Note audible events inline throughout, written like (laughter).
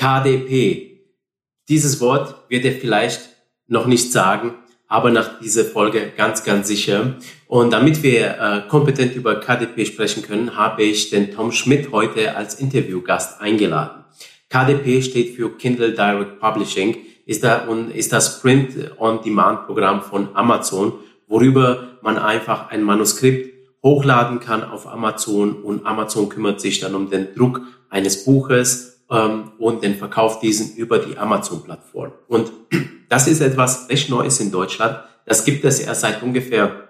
KDP. Dieses Wort wird er vielleicht noch nicht sagen, aber nach dieser Folge ganz, ganz sicher. Und damit wir äh, kompetent über KDP sprechen können, habe ich den Tom Schmidt heute als Interviewgast eingeladen. KDP steht für Kindle Direct Publishing, ist, da, und ist das Print-on-Demand-Programm von Amazon, worüber man einfach ein Manuskript hochladen kann auf Amazon und Amazon kümmert sich dann um den Druck eines Buches ähm, und den Verkauf diesen über die Amazon-Plattform. Und (clears throat) das ist etwas recht Neues in Deutschland. Das gibt es erst seit ungefähr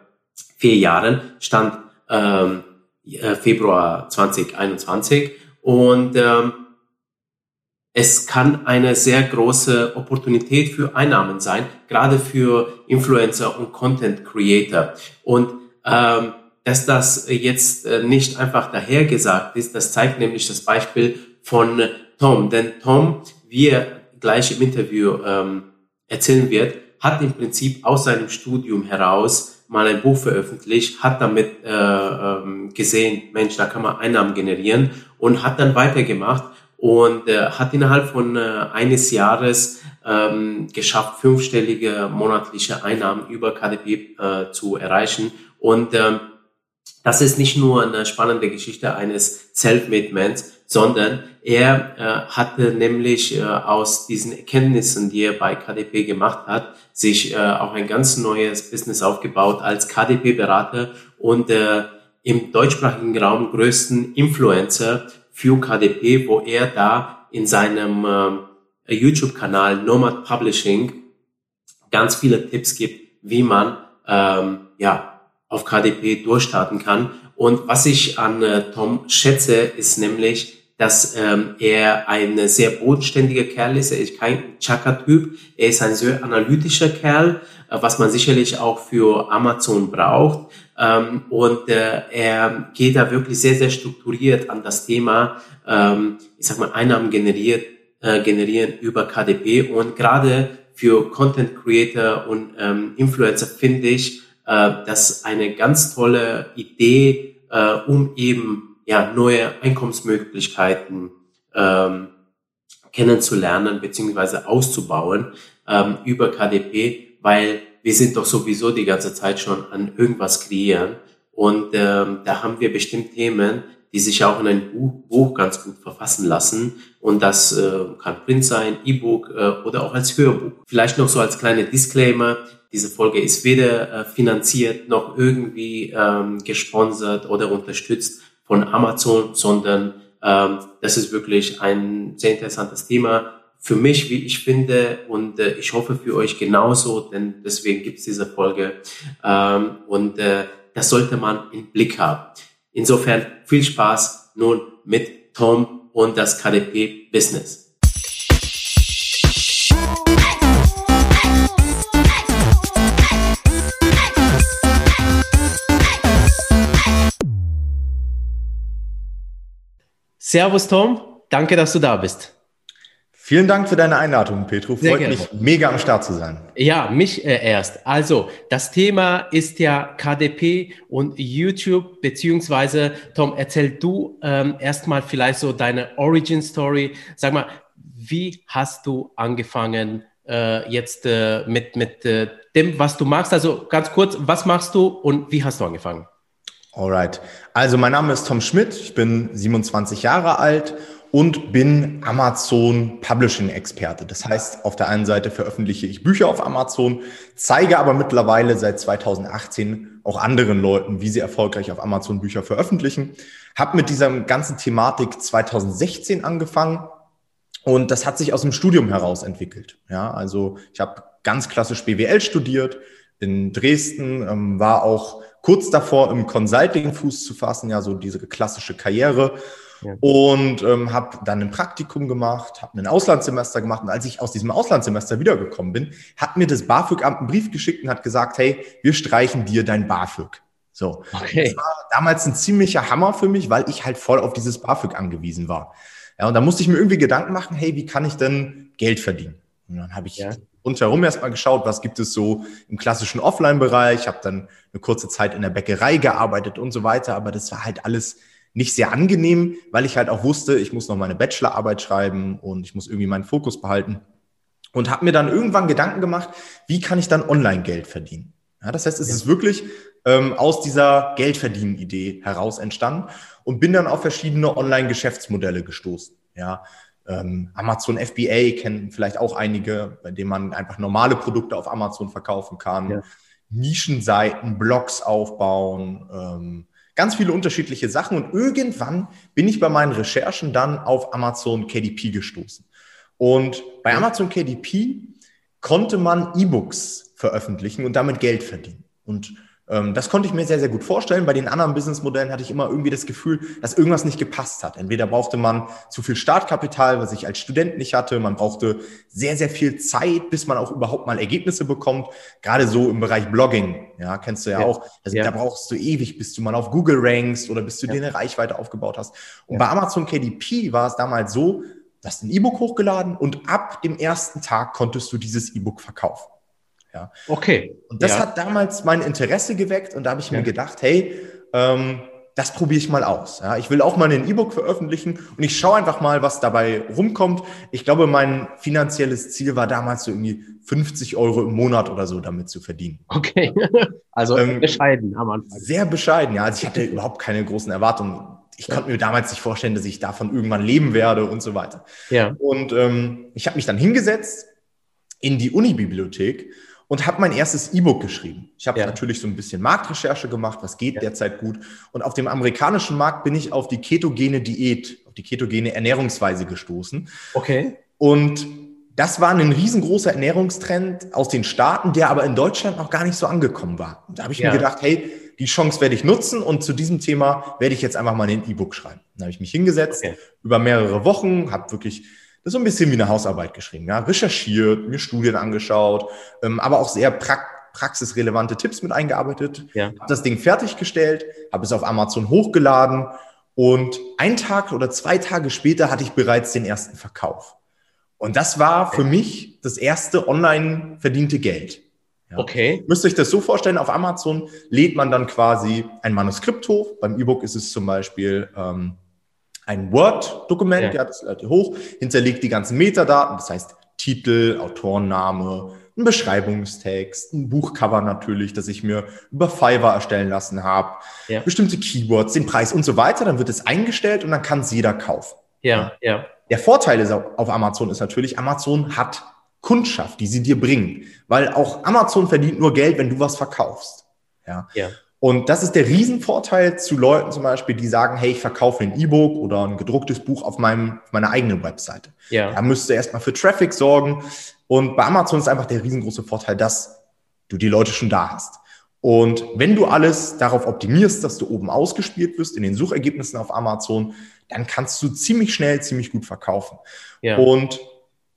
vier Jahren, stand ähm, äh, Februar 2021 und ähm, es kann eine sehr große Opportunität für Einnahmen sein, gerade für Influencer und Content Creator. Und ähm, dass das jetzt äh, nicht einfach dahergesagt ist, das zeigt nämlich das Beispiel von Tom. Denn Tom, wie er gleich im Interview ähm, erzählen wird, hat im Prinzip aus seinem Studium heraus mal ein Buch veröffentlicht, hat damit äh, ähm, gesehen, Mensch, da kann man Einnahmen generieren und hat dann weitergemacht und äh, hat innerhalb von äh, eines Jahres ähm, geschafft, fünfstellige monatliche Einnahmen über KDP äh, zu erreichen. Und ähm, das ist nicht nur eine spannende Geschichte eines Self-Made-Mans, sondern er äh, hatte nämlich äh, aus diesen Erkenntnissen, die er bei KDP gemacht hat, sich äh, auch ein ganz neues Business aufgebaut als KDP-Berater und äh, im deutschsprachigen Raum größten Influencer für KDP, wo er da in seinem äh, YouTube-Kanal Nomad Publishing ganz viele Tipps gibt, wie man ähm, ja auf KDP durchstarten kann. Und was ich an äh, Tom schätze, ist nämlich, dass ähm, er ein sehr bodenständiger Kerl ist. Er ist kein Chaka-Typ. Er ist ein sehr analytischer Kerl, äh, was man sicherlich auch für Amazon braucht. Ähm, und äh, er geht da wirklich sehr, sehr strukturiert an das Thema, ähm, ich sag mal, Einnahmen generiert, äh, generieren über KDP. Und gerade für Content Creator und ähm, Influencer finde ich äh, das eine ganz tolle Idee, äh, um eben ja, neue Einkommensmöglichkeiten ähm, kennenzulernen beziehungsweise auszubauen ähm, über KDP, weil wir sind doch sowieso die ganze Zeit schon an irgendwas kreieren. Und ähm, da haben wir bestimmt Themen, die sich auch in ein Buch, Buch ganz gut verfassen lassen. Und das äh, kann Print sein, E-Book äh, oder auch als Hörbuch. Vielleicht noch so als kleine Disclaimer, diese Folge ist weder äh, finanziert noch irgendwie ähm, gesponsert oder unterstützt von Amazon, sondern ähm, das ist wirklich ein sehr interessantes Thema für mich, wie ich finde, und äh, ich hoffe für euch genauso, denn deswegen gibt es diese Folge. Ähm, und äh, das sollte man im Blick haben. Insofern viel Spaß nun mit Tom und das KDP Business. Servus Tom, danke, dass du da bist. Vielen Dank für deine Einladung, Petro. Freut mich mega am Start zu sein. Ja, mich äh, erst. Also, das Thema ist ja KDP und YouTube, beziehungsweise, Tom, erzähl du ähm, erstmal vielleicht so deine Origin Story. Sag mal, wie hast du angefangen äh, jetzt äh, mit, mit äh, dem, was du machst? Also ganz kurz, was machst du und wie hast du angefangen? Alright. Also mein Name ist Tom Schmidt, ich bin 27 Jahre alt und bin Amazon Publishing Experte. Das heißt, auf der einen Seite veröffentliche ich Bücher auf Amazon, zeige aber mittlerweile seit 2018 auch anderen Leuten, wie sie erfolgreich auf Amazon Bücher veröffentlichen. Hab mit dieser ganzen Thematik 2016 angefangen und das hat sich aus dem Studium heraus entwickelt. Ja, also ich habe ganz klassisch BWL studiert in Dresden, ähm, war auch kurz davor, im Consulting Fuß zu fassen, ja, so diese klassische Karriere. Ja. Und ähm, habe dann ein Praktikum gemacht, habe ein Auslandssemester gemacht. Und als ich aus diesem Auslandssemester wiedergekommen bin, hat mir das BAföG-Amt einen Brief geschickt und hat gesagt, hey, wir streichen dir dein BAföG. So. Okay. Das war damals ein ziemlicher Hammer für mich, weil ich halt voll auf dieses BAföG angewiesen war. Ja, und da musste ich mir irgendwie Gedanken machen, hey, wie kann ich denn Geld verdienen? Und dann habe ich ja rundherum erstmal geschaut, was gibt es so im klassischen Offline-Bereich, habe dann eine kurze Zeit in der Bäckerei gearbeitet und so weiter, aber das war halt alles nicht sehr angenehm, weil ich halt auch wusste, ich muss noch meine Bachelorarbeit schreiben und ich muss irgendwie meinen Fokus behalten. Und habe mir dann irgendwann Gedanken gemacht, wie kann ich dann online Geld verdienen? Ja, das heißt, es ja. ist wirklich ähm, aus dieser Geldverdienen-Idee heraus entstanden und bin dann auf verschiedene Online-Geschäftsmodelle gestoßen. Ja, Amazon FBA kennen vielleicht auch einige, bei denen man einfach normale Produkte auf Amazon verkaufen kann. Ja. Nischenseiten, Blogs aufbauen, ähm, ganz viele unterschiedliche Sachen. Und irgendwann bin ich bei meinen Recherchen dann auf Amazon KDP gestoßen. Und bei Amazon KDP konnte man E-Books veröffentlichen und damit Geld verdienen. Und ähm, das konnte ich mir sehr, sehr gut vorstellen. Bei den anderen Businessmodellen hatte ich immer irgendwie das Gefühl, dass irgendwas nicht gepasst hat. Entweder brauchte man zu viel Startkapital, was ich als Student nicht hatte. Man brauchte sehr, sehr viel Zeit, bis man auch überhaupt mal Ergebnisse bekommt. Gerade so im Bereich Blogging, ja, kennst du ja, ja. auch. Also, ja. Da brauchst du ewig, bis du mal auf Google rankst oder bis du ja. dir eine Reichweite aufgebaut hast. Und bei Amazon KDP war es damals so, du hast ein E-Book hochgeladen und ab dem ersten Tag konntest du dieses E-Book verkaufen. Ja. Okay. Und das ja. hat damals mein Interesse geweckt und da habe ich ja. mir gedacht, hey, ähm, das probiere ich mal aus. Ja, ich will auch mal ein E-Book veröffentlichen und ich schaue einfach mal, was dabei rumkommt. Ich glaube, mein finanzielles Ziel war damals so irgendwie 50 Euro im Monat oder so damit zu verdienen. Okay, (laughs) also ähm, bescheiden am Anfang. Sehr bescheiden, ja. Also ich hatte überhaupt keine großen Erwartungen. Ich ja. konnte mir damals nicht vorstellen, dass ich davon irgendwann leben werde und so weiter. Ja. Und ähm, ich habe mich dann hingesetzt in die Uni-Bibliothek und habe mein erstes E-Book geschrieben. Ich habe ja. natürlich so ein bisschen Marktrecherche gemacht, was geht ja. derzeit gut. Und auf dem amerikanischen Markt bin ich auf die ketogene Diät, auf die ketogene Ernährungsweise gestoßen. Okay. Und das war ein riesengroßer Ernährungstrend aus den Staaten, der aber in Deutschland noch gar nicht so angekommen war. Und da habe ich ja. mir gedacht, hey, die Chance werde ich nutzen und zu diesem Thema werde ich jetzt einfach mal ein E-Book schreiben. Dann habe ich mich hingesetzt okay. über mehrere Wochen, habe wirklich das ist so ein bisschen wie eine Hausarbeit geschrieben. Ja? Recherchiert, mir Studien angeschaut, ähm, aber auch sehr pra praxisrelevante Tipps mit eingearbeitet. Ja. Habe das Ding fertiggestellt, habe es auf Amazon hochgeladen und ein Tag oder zwei Tage später hatte ich bereits den ersten Verkauf. Und das war für mich das erste online verdiente Geld. Ja. Okay. Müsst euch das so vorstellen, auf Amazon lädt man dann quasi ein Manuskript hoch. Beim E-Book ist es zum Beispiel ähm, ein Word-Dokument, ja. ja, das ladet ihr hoch, hinterlegt die ganzen Metadaten, das heißt Titel, Autorenname, ein Beschreibungstext, ein Buchcover natürlich, das ich mir über Fiverr erstellen lassen habe, ja. bestimmte Keywords, den Preis und so weiter. Dann wird es eingestellt und dann kann es jeder kaufen. Ja, ja. Der Vorteil ist auf Amazon ist natürlich, Amazon hat Kundschaft, die sie dir bringen, weil auch Amazon verdient nur Geld, wenn du was verkaufst. Ja. ja. Und das ist der Riesenvorteil zu Leuten zum Beispiel, die sagen, hey, ich verkaufe ein E-Book oder ein gedrucktes Buch auf, meinem, auf meiner eigenen Webseite. Ja. Da müsst ihr erstmal für Traffic sorgen. Und bei Amazon ist einfach der riesengroße Vorteil, dass du die Leute schon da hast. Und wenn du alles darauf optimierst, dass du oben ausgespielt wirst in den Suchergebnissen auf Amazon, dann kannst du ziemlich schnell, ziemlich gut verkaufen. Ja. Und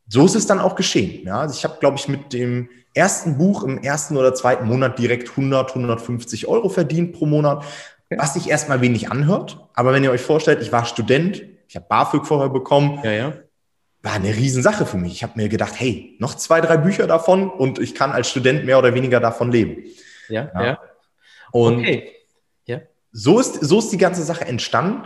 so ist es dann auch geschehen. Ja, also ich habe, glaube ich, mit dem ersten Buch im ersten oder zweiten Monat direkt 100, 150 Euro verdient pro Monat, was sich erstmal wenig anhört. Aber wenn ihr euch vorstellt, ich war Student, ich habe BAföG vorher bekommen, ja, ja. war eine Riesensache für mich. Ich habe mir gedacht, hey, noch zwei, drei Bücher davon und ich kann als Student mehr oder weniger davon leben. Ja, ja. ja. Und okay. so, ist, so ist die ganze Sache entstanden.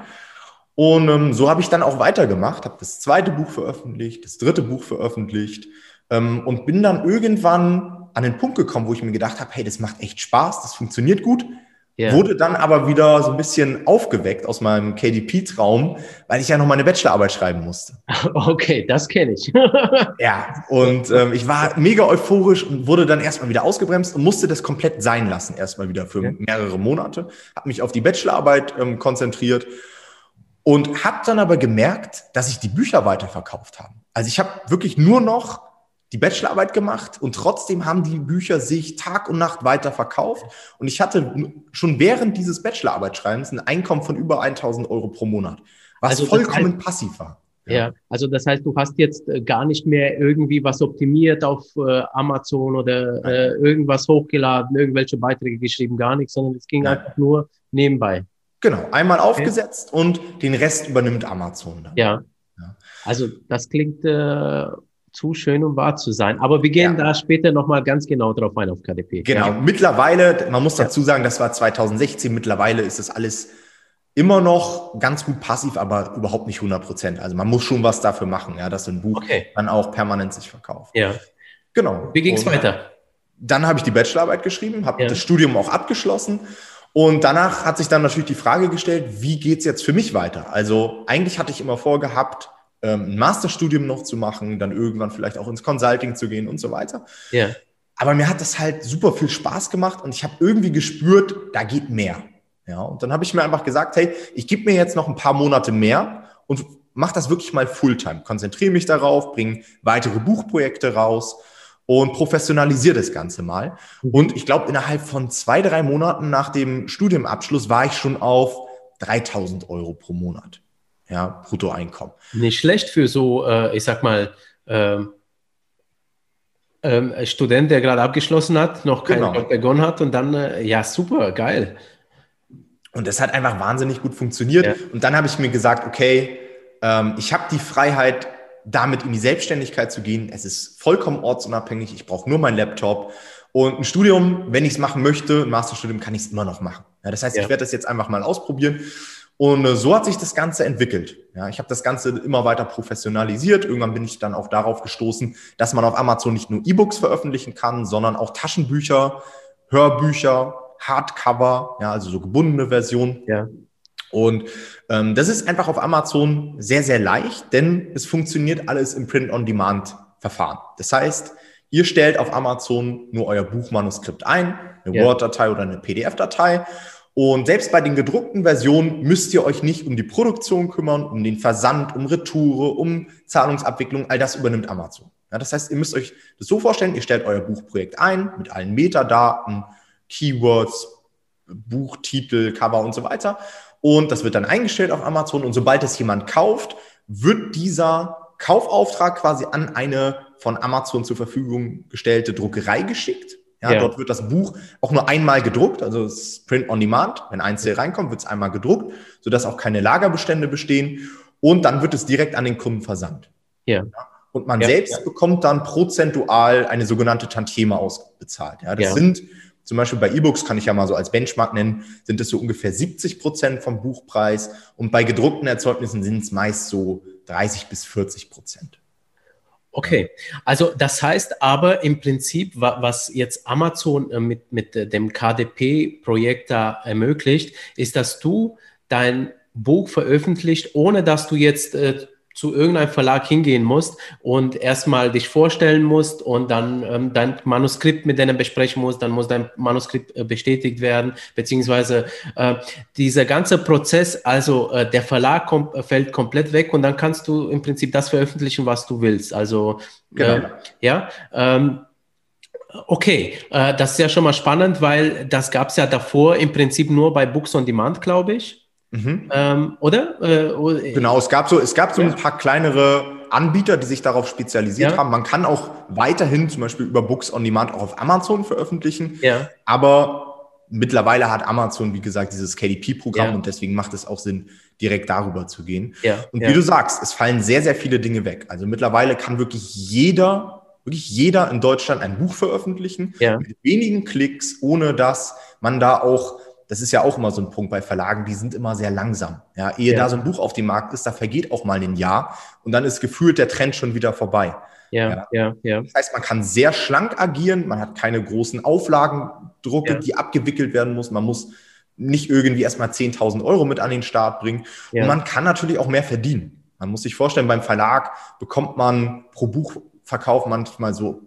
Und ähm, so habe ich dann auch weitergemacht, habe das zweite Buch veröffentlicht, das dritte Buch veröffentlicht ähm, und bin dann irgendwann an den Punkt gekommen, wo ich mir gedacht habe, hey, das macht echt Spaß, das funktioniert gut. Yeah. Wurde dann aber wieder so ein bisschen aufgeweckt aus meinem KDP-Traum, weil ich ja noch meine Bachelorarbeit schreiben musste. (laughs) Okay, das kenne ich. (laughs) ja, und ähm, ich war mega euphorisch und wurde dann erstmal wieder ausgebremst und musste das komplett sein lassen, erstmal wieder für okay. mehrere Monate. Habe mich auf die Bachelorarbeit ähm, konzentriert und habe dann aber gemerkt, dass sich die Bücher weiterverkauft haben. Also ich habe wirklich nur noch die Bachelorarbeit gemacht und trotzdem haben die Bücher sich Tag und Nacht weiter verkauft. Und ich hatte schon während dieses Bachelorarbeitschreibens ein Einkommen von über 1000 Euro pro Monat, was also vollkommen heißt, passiv war. Ja. ja. also das heißt, du hast jetzt äh, gar nicht mehr irgendwie was optimiert auf äh, Amazon oder äh, irgendwas hochgeladen, irgendwelche Beiträge geschrieben, gar nichts, sondern es ging Nein. einfach nur nebenbei. Genau, einmal okay. aufgesetzt und den Rest übernimmt Amazon dann. Ja. ja. Also das klingt äh, zu schön, um wahr zu sein. Aber wir gehen ja. da später nochmal ganz genau drauf ein auf KDP. Genau. Ja. Mittlerweile, man muss dazu sagen, das war 2016. Mittlerweile ist das alles immer noch ganz gut passiv, aber überhaupt nicht 100 Prozent. Also man muss schon was dafür machen, ja, dass ein Buch okay. dann auch permanent sich verkauft. Ja. Genau. Wie ging es weiter? Dann habe ich die Bachelorarbeit geschrieben, habe das Studium auch abgeschlossen und danach hat sich dann natürlich die Frage gestellt, wie geht's jetzt für mich weiter? Also eigentlich hatte ich immer vorgehabt, ähm, ein Masterstudium noch zu machen, dann irgendwann vielleicht auch ins Consulting zu gehen und so weiter. Ja. Aber mir hat das halt super viel Spaß gemacht und ich habe irgendwie gespürt, da geht mehr. Ja, und dann habe ich mir einfach gesagt, hey, ich gebe mir jetzt noch ein paar Monate mehr und mache das wirklich mal Fulltime. Konzentriere mich darauf, bringe weitere Buchprojekte raus und professionalisiere das Ganze mal. Mhm. Und ich glaube, innerhalb von zwei, drei Monaten nach dem Studiumabschluss war ich schon auf 3000 Euro pro Monat. Ja, Bruttoeinkommen. Nicht schlecht für so, äh, ich sag mal, ähm, ähm, Student, der gerade abgeschlossen hat, noch keinen genau. Job begonnen hat und dann, äh, ja, super, geil. Und das hat einfach wahnsinnig gut funktioniert. Ja. Und dann habe ich mir gesagt, okay, ähm, ich habe die Freiheit, damit in die Selbstständigkeit zu gehen. Es ist vollkommen ortsunabhängig. Ich brauche nur meinen Laptop. Und ein Studium, wenn ich es machen möchte, ein Masterstudium, kann ich es immer noch machen. Ja, das heißt, ja. ich werde das jetzt einfach mal ausprobieren. Und äh, so hat sich das Ganze entwickelt. Ja, ich habe das Ganze immer weiter professionalisiert. Irgendwann bin ich dann auch darauf gestoßen, dass man auf Amazon nicht nur E-Books veröffentlichen kann, sondern auch Taschenbücher, Hörbücher, Hardcover, ja, also so gebundene Version. Ja. Und ähm, das ist einfach auf Amazon sehr, sehr leicht, denn es funktioniert alles im Print-on-Demand-Verfahren. Das heißt, ihr stellt auf Amazon nur euer Buchmanuskript ein, eine ja. Word-Datei oder eine PDF-Datei. Und selbst bei den gedruckten Versionen müsst ihr euch nicht um die Produktion kümmern, um den Versand, um Retoure, um Zahlungsabwicklung. All das übernimmt Amazon. Ja, das heißt, ihr müsst euch das so vorstellen, ihr stellt euer Buchprojekt ein mit allen Metadaten, Keywords, Buchtitel, Cover und so weiter. Und das wird dann eingestellt auf Amazon. Und sobald es jemand kauft, wird dieser Kaufauftrag quasi an eine von Amazon zur Verfügung gestellte Druckerei geschickt. Ja, ja. Dort wird das Buch auch nur einmal gedruckt, also es ist Print on Demand. Wenn ein Sale reinkommt, wird es einmal gedruckt, sodass auch keine Lagerbestände bestehen. Und dann wird es direkt an den Kunden versandt. Ja. Und man selbst bekommt dann prozentual eine sogenannte Tantieme ausbezahlt. Ja, das sind zum Beispiel bei E-Books kann ich ja mal so als Benchmark nennen, sind es so ungefähr 70 Prozent vom Buchpreis und bei gedruckten Erzeugnissen sind es meist so 30 bis 40 Prozent. Okay, also das heißt aber im Prinzip, was jetzt Amazon äh, mit, mit äh, dem KDP-Projekt da ermöglicht, ist, dass du dein Buch veröffentlicht, ohne dass du jetzt äh, zu irgendeinem Verlag hingehen musst und erstmal dich vorstellen musst und dann ähm, dein Manuskript mit denen besprechen musst, dann muss dein Manuskript äh, bestätigt werden, beziehungsweise äh, dieser ganze Prozess, also äh, der Verlag kom fällt komplett weg und dann kannst du im Prinzip das veröffentlichen, was du willst. Also genau. Äh, ja. Ähm, Okay, äh, das ist ja schon mal spannend, weil das gab es ja davor im Prinzip nur bei Books on Demand, glaube ich. Mhm. Ähm, oder? Äh, genau, es gab so, es gab so ja. ein paar kleinere Anbieter, die sich darauf spezialisiert ja. haben. Man kann auch weiterhin zum Beispiel über Books on Demand auch auf Amazon veröffentlichen. Ja. Aber mittlerweile hat Amazon, wie gesagt, dieses KDP-Programm ja. und deswegen macht es auch Sinn, direkt darüber zu gehen. Ja. Und wie du sagst, es fallen sehr, sehr viele Dinge weg. Also mittlerweile kann wirklich jeder, wirklich jeder in Deutschland ein Buch veröffentlichen. Ja. Mit wenigen Klicks, ohne dass man da auch das ist ja auch immer so ein Punkt bei Verlagen, die sind immer sehr langsam. Ja, ehe ja. da so ein Buch auf dem Markt ist, da vergeht auch mal ein Jahr und dann ist gefühlt der Trend schon wieder vorbei. Ja, ja, ja. Das heißt, man kann sehr schlank agieren, man hat keine großen Auflagendrucke, ja. die abgewickelt werden muss. Man muss nicht irgendwie erstmal 10.000 Euro mit an den Start bringen. Ja. Und man kann natürlich auch mehr verdienen. Man muss sich vorstellen, beim Verlag bekommt man pro Buchverkauf manchmal so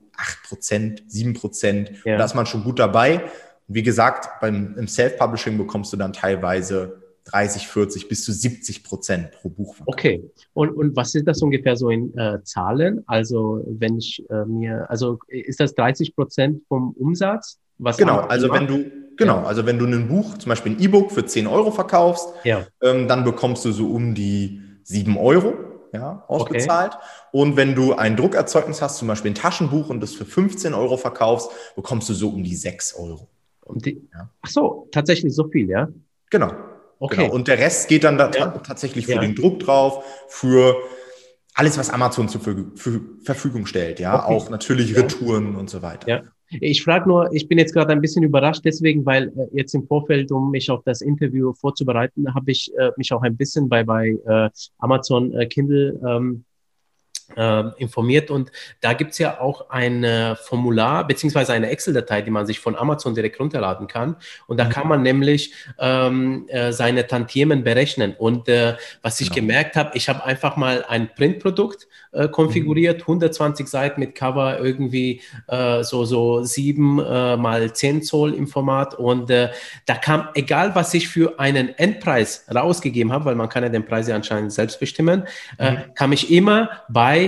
8%, 7%. Ja. Da ist man schon gut dabei. Wie gesagt, beim, im Self-Publishing bekommst du dann teilweise 30, 40 bis zu 70 Prozent pro Buch. Okay. Und, und was ist das ungefähr so in äh, Zahlen? Also wenn ich äh, mir, also ist das 30 Prozent vom Umsatz? Was genau, also wenn du, genau, ja. also wenn du ein Buch, zum Beispiel ein E-Book für 10 Euro verkaufst, ja. ähm, dann bekommst du so um die 7 Euro ja, ausbezahlt. Okay. Und wenn du ein Druckerzeugnis hast, zum Beispiel ein Taschenbuch und das für 15 Euro verkaufst, bekommst du so um die 6 Euro. Die, ja. Ach so, tatsächlich so viel, ja? Genau. Okay. Genau. Und der Rest geht dann da ja. tatsächlich für ja. den Druck drauf, für alles, was Amazon zur Verfügung stellt, ja, okay. auch natürlich Retouren und so weiter. Ja. Ich frage nur, ich bin jetzt gerade ein bisschen überrascht deswegen, weil äh, jetzt im Vorfeld, um mich auf das Interview vorzubereiten, habe ich äh, mich auch ein bisschen bei, bei äh, Amazon äh, Kindle ähm, äh, informiert und da gibt es ja auch ein Formular beziehungsweise eine Excel-Datei, die man sich von Amazon direkt runterladen kann und da mhm. kann man nämlich ähm, äh, seine Tantiemen berechnen und äh, was ich genau. gemerkt habe, ich habe einfach mal ein Printprodukt äh, konfiguriert, mhm. 120 Seiten mit Cover, irgendwie äh, so, so 7 äh, mal 10 Zoll im Format und äh, da kam, egal was ich für einen Endpreis rausgegeben habe, weil man kann ja den Preis ja anscheinend selbst bestimmen, mhm. kam ich immer bei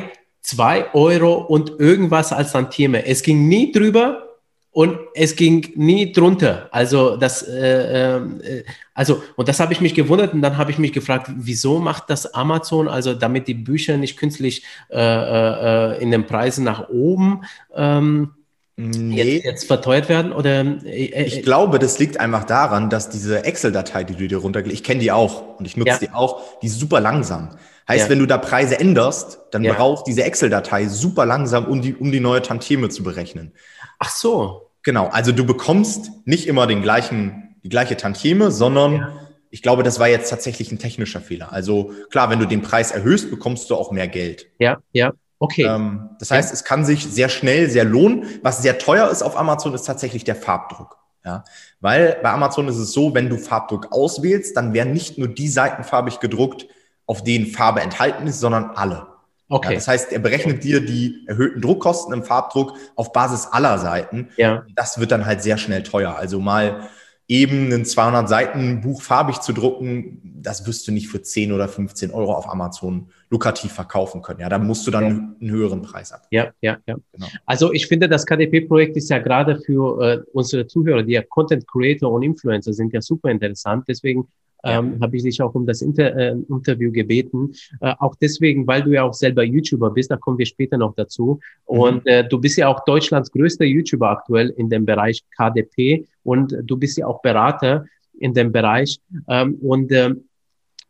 2 Euro und irgendwas als Tantieme. Es ging nie drüber und es ging nie drunter. Also das, äh, äh, also und das habe ich mich gewundert und dann habe ich mich gefragt, wieso macht das Amazon, also damit die Bücher nicht künstlich äh, äh, in den Preisen nach oben ähm, nee. jetzt, jetzt, verteuert werden? Oder äh, äh, ich glaube, das liegt einfach daran, dass diese Excel-Datei, die du dir runterlegst, ich kenne die auch und ich nutze ja. die auch, die ist super langsam. Heißt, ja. wenn du da Preise änderst, dann ja. braucht diese Excel-Datei super langsam, um die, um die neue Tantieme zu berechnen. Ach so. Genau, also du bekommst nicht immer den gleichen, die gleiche Tantieme, sondern ja. ich glaube, das war jetzt tatsächlich ein technischer Fehler. Also klar, wenn du den Preis erhöhst, bekommst du auch mehr Geld. Ja, ja. Okay. Ähm, das heißt, es kann sich sehr schnell, sehr lohnen. Was sehr teuer ist auf Amazon, ist tatsächlich der Farbdruck. Ja, weil bei Amazon ist es so, wenn du Farbdruck auswählst, dann werden nicht nur die Seiten farbig gedruckt, auf denen Farbe enthalten ist, sondern alle. Okay. Ja, das heißt, er berechnet dir die erhöhten Druckkosten im Farbdruck auf Basis aller Seiten. Ja. Das wird dann halt sehr schnell teuer. Also mal eben ein 200 Seiten Buch farbig zu drucken, das wirst du nicht für 10 oder 15 Euro auf Amazon lukrativ verkaufen können. Ja, da musst du dann ja. einen höheren Preis ab. Ja, ja, ja. Genau. Also ich finde, das KDP-Projekt ist ja gerade für äh, unsere Zuhörer, die ja Content Creator und Influencer sind, ja super interessant. Deswegen ähm, habe ich dich auch um das Inter äh, Interview gebeten. Äh, auch deswegen, weil du ja auch selber YouTuber bist, da kommen wir später noch dazu. Mhm. Und äh, du bist ja auch Deutschlands größter YouTuber aktuell in dem Bereich KDP und du bist ja auch Berater in dem Bereich. Ähm, und ähm,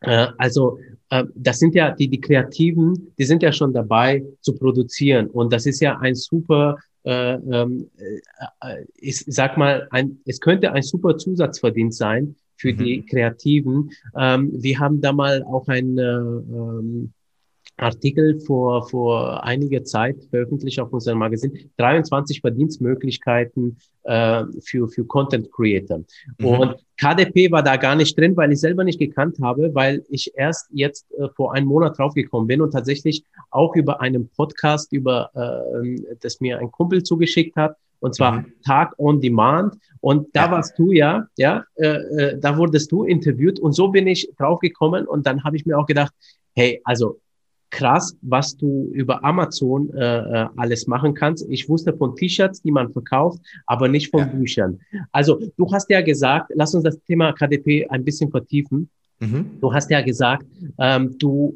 äh, also äh, das sind ja die, die Kreativen, die sind ja schon dabei zu produzieren. Und das ist ja ein super äh, ähm, äh, äh, ich sag mal, ein, es könnte ein super Zusatzverdienst sein, für mhm. die Kreativen. Ähm, wir haben da mal auch ein äh, ähm, Artikel vor, vor einiger Zeit veröffentlicht auf unserem Magazin. 23 Verdienstmöglichkeiten äh, für, für Content Creator. Mhm. Und KDP war da gar nicht drin, weil ich selber nicht gekannt habe, weil ich erst jetzt äh, vor einem Monat draufgekommen bin und tatsächlich auch über einen Podcast, über äh, das mir ein Kumpel zugeschickt hat, und zwar mhm. Tag on Demand. Und da ja. warst du ja, ja, äh, äh, da wurdest du interviewt und so bin ich draufgekommen und dann habe ich mir auch gedacht, hey, also krass, was du über Amazon äh, äh, alles machen kannst. Ich wusste von T-Shirts, die man verkauft, aber nicht von ja. Büchern. Also du hast ja gesagt, lass uns das Thema KDP ein bisschen vertiefen. Mhm. Du hast ja gesagt, ähm, du,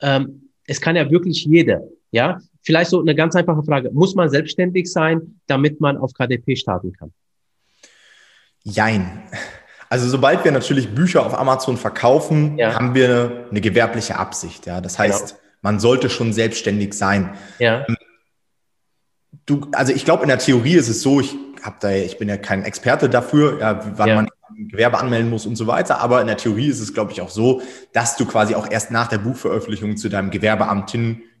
ähm, es kann ja wirklich jeder, ja, Vielleicht so eine ganz einfache Frage. Muss man selbstständig sein, damit man auf KDP starten kann? Jein. Also sobald wir natürlich Bücher auf Amazon verkaufen, ja. haben wir eine, eine, gewerbliche Absicht. Ja, das heißt, genau. man sollte schon selbstständig sein. Ja. Ähm, du, also ich glaube, in der Theorie ist es so, ich habe da, ich bin ja kein Experte dafür, ja, wann ja. man Gewerbe anmelden muss und so weiter. Aber in der Theorie ist es, glaube ich, auch so, dass du quasi auch erst nach der Buchveröffentlichung zu deinem Gewerbeamt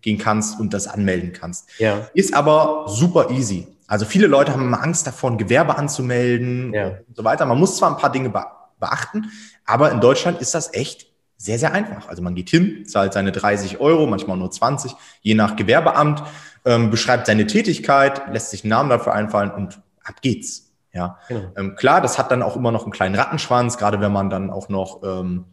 hingehen kannst und das anmelden kannst. Ja. Ist aber super easy. Also viele Leute haben immer Angst davor, ein Gewerbe anzumelden ja. und so weiter. Man muss zwar ein paar Dinge beachten, aber in Deutschland ist das echt sehr, sehr einfach. Also man geht hin, zahlt seine 30 Euro, manchmal nur 20, je nach Gewerbeamt, ähm, beschreibt seine Tätigkeit, lässt sich einen Namen dafür einfallen und ab geht's. Ja, genau. ähm, klar, das hat dann auch immer noch einen kleinen Rattenschwanz, gerade wenn man dann auch noch ähm,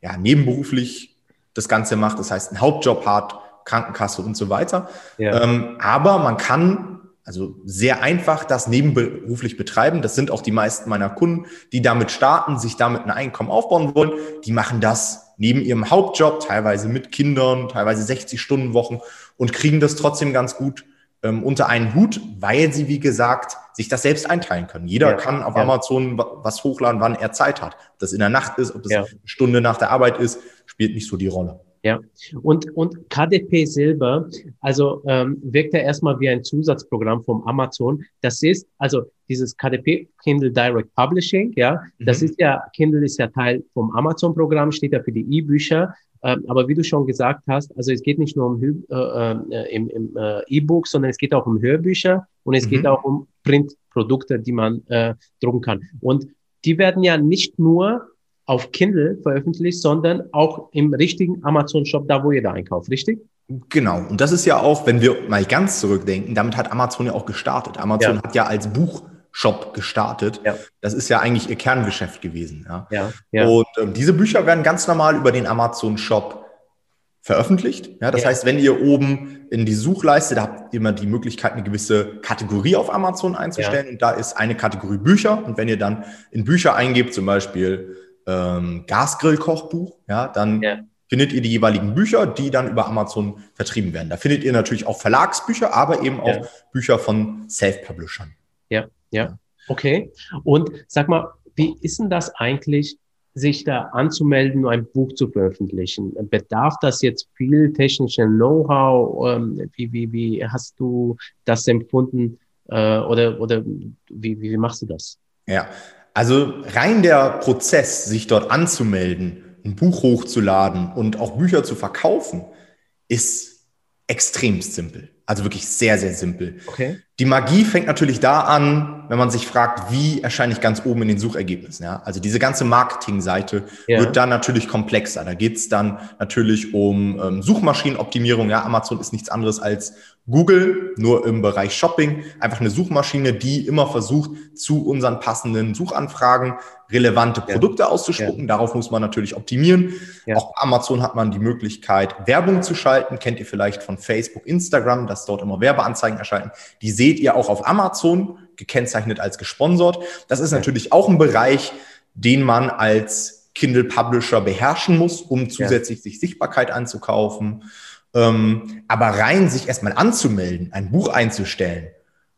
ja, nebenberuflich das Ganze macht, das heißt einen Hauptjob hat, Krankenkasse und so weiter. Ja. Ähm, aber man kann also sehr einfach das nebenberuflich betreiben. Das sind auch die meisten meiner Kunden, die damit starten, sich damit ein Einkommen aufbauen wollen. Die machen das neben ihrem Hauptjob, teilweise mit Kindern, teilweise 60 Stunden Wochen und kriegen das trotzdem ganz gut ähm, unter einen Hut, weil sie, wie gesagt, sich das selbst einteilen können. Jeder ja, kann auf ja. Amazon was hochladen, wann er Zeit hat. Ob das in der Nacht ist, ob das ja. eine Stunde nach der Arbeit ist, spielt nicht so die Rolle. Ja, und, und KDP selber, also ähm, wirkt ja erstmal wie ein Zusatzprogramm vom Amazon. Das ist, also dieses KDP, Kindle Direct Publishing, ja, mhm. das ist ja, Kindle ist ja Teil vom Amazon-Programm, steht ja für die E-Bücher. Ähm, aber wie du schon gesagt hast, also es geht nicht nur um äh, äh, im, im äh, E-Book, sondern es geht auch um Hörbücher und es mhm. geht auch um Printprodukte, die man äh, drucken kann. Und die werden ja nicht nur auf Kindle veröffentlicht, sondern auch im richtigen Amazon-Shop, da wo ihr da einkauft, richtig? Genau. Und das ist ja auch, wenn wir mal ganz zurückdenken, damit hat Amazon ja auch gestartet. Amazon ja. hat ja als Buchshop gestartet. Ja. Das ist ja eigentlich ihr Kerngeschäft gewesen. Ja. ja. Und ähm, diese Bücher werden ganz normal über den Amazon-Shop veröffentlicht. Ja, das heißt, wenn ihr oben in die Suchleiste, da habt ihr immer die Möglichkeit, eine gewisse Kategorie auf Amazon einzustellen. Und da ist eine Kategorie Bücher. Und wenn ihr dann in Bücher eingebt, zum Beispiel ähm, Gasgrill-Kochbuch, ja, dann ja. findet ihr die jeweiligen Bücher, die dann über Amazon vertrieben werden. Da findet ihr natürlich auch Verlagsbücher, aber eben auch ja. Bücher von Self-Publishern. Ja, ja, okay. Und sag mal, wie ist denn das eigentlich, sich da anzumelden, um ein Buch zu veröffentlichen? Bedarf das jetzt viel technischen Know-how? Ähm, wie, wie, wie hast du das empfunden? Äh, oder oder wie, wie machst du das? Ja, also rein der Prozess, sich dort anzumelden, ein Buch hochzuladen und auch Bücher zu verkaufen, ist extrem simpel. Also wirklich sehr, sehr simpel. Okay. Die Magie fängt natürlich da an, wenn man sich fragt, wie erscheine ich ganz oben in den Suchergebnissen. Ja? Also diese ganze Marketingseite ja. wird dann natürlich komplexer. Da geht es dann natürlich um ähm, Suchmaschinenoptimierung. Ja, Amazon ist nichts anderes als Google, nur im Bereich Shopping. Einfach eine Suchmaschine, die immer versucht, zu unseren passenden Suchanfragen relevante Produkte ja. auszuspucken. Ja. Darauf muss man natürlich optimieren. Ja. Auch Amazon hat man die Möglichkeit, Werbung zu schalten. Kennt ihr vielleicht von Facebook, Instagram, dass dort immer Werbeanzeigen erscheinen. Die seht ihr auch auf Amazon, gekennzeichnet als gesponsert. Das ist natürlich auch ein Bereich, den man als Kindle Publisher beherrschen muss, um zusätzlich sich Sichtbarkeit anzukaufen. Ähm, aber rein sich erstmal anzumelden, ein Buch einzustellen,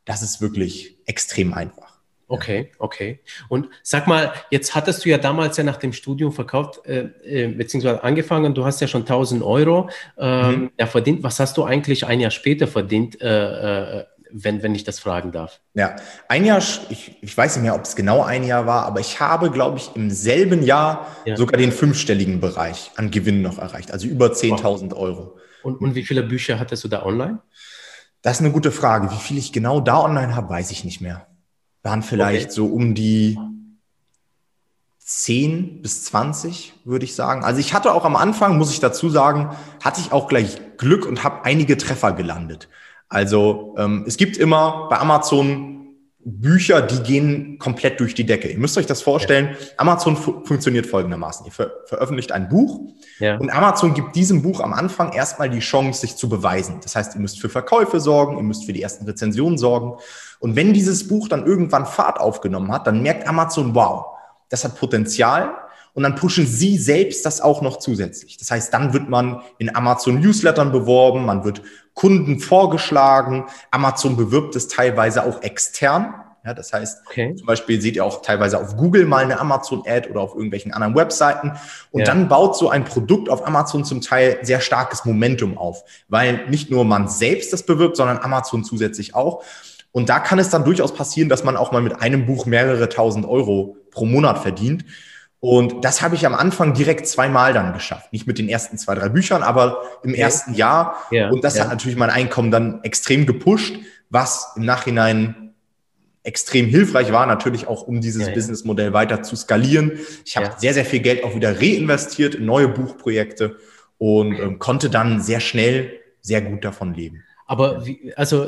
das ist wirklich extrem einfach. Okay, okay. Und sag mal, jetzt hattest du ja damals ja nach dem Studium verkauft, äh, äh, beziehungsweise angefangen, du hast ja schon 1000 Euro ähm, mhm. ja, verdient. Was hast du eigentlich ein Jahr später verdient, äh, äh, wenn, wenn ich das fragen darf? Ja, ein Jahr, ich, ich weiß nicht mehr, ob es genau ein Jahr war, aber ich habe, glaube ich, im selben Jahr ja. sogar den fünfstelligen Bereich an Gewinn noch erreicht, also über 10.000 Euro. Und, und wie viele Bücher hattest du da online? Das ist eine gute Frage. Wie viel ich genau da online habe, weiß ich nicht mehr waren vielleicht okay. so um die 10 bis 20, würde ich sagen. Also ich hatte auch am Anfang, muss ich dazu sagen, hatte ich auch gleich Glück und habe einige Treffer gelandet. Also ähm, es gibt immer bei Amazon Bücher, die gehen komplett durch die Decke. Ihr müsst euch das vorstellen. Amazon fu funktioniert folgendermaßen. Ihr ver veröffentlicht ein Buch ja. und Amazon gibt diesem Buch am Anfang erstmal die Chance, sich zu beweisen. Das heißt, ihr müsst für Verkäufe sorgen, ihr müsst für die ersten Rezensionen sorgen. Und wenn dieses Buch dann irgendwann Fahrt aufgenommen hat, dann merkt Amazon, wow, das hat Potenzial. Und dann pushen sie selbst das auch noch zusätzlich. Das heißt, dann wird man in Amazon Newslettern beworben, man wird Kunden vorgeschlagen. Amazon bewirbt es teilweise auch extern. Ja, das heißt, okay. zum Beispiel seht ihr auch teilweise auf Google mal eine Amazon-Ad oder auf irgendwelchen anderen Webseiten. Und ja. dann baut so ein Produkt auf Amazon zum Teil sehr starkes Momentum auf, weil nicht nur man selbst das bewirbt, sondern Amazon zusätzlich auch. Und da kann es dann durchaus passieren, dass man auch mal mit einem Buch mehrere tausend Euro pro Monat verdient. Und das habe ich am Anfang direkt zweimal dann geschafft. Nicht mit den ersten zwei, drei Büchern, aber im okay. ersten Jahr. Ja, und das ja. hat natürlich mein Einkommen dann extrem gepusht, was im Nachhinein extrem hilfreich war, natürlich auch um dieses ja, Businessmodell weiter zu skalieren. Ich habe sehr, sehr viel Geld auch wieder reinvestiert in neue Buchprojekte und ähm, konnte dann sehr schnell sehr gut davon leben. Aber wie, also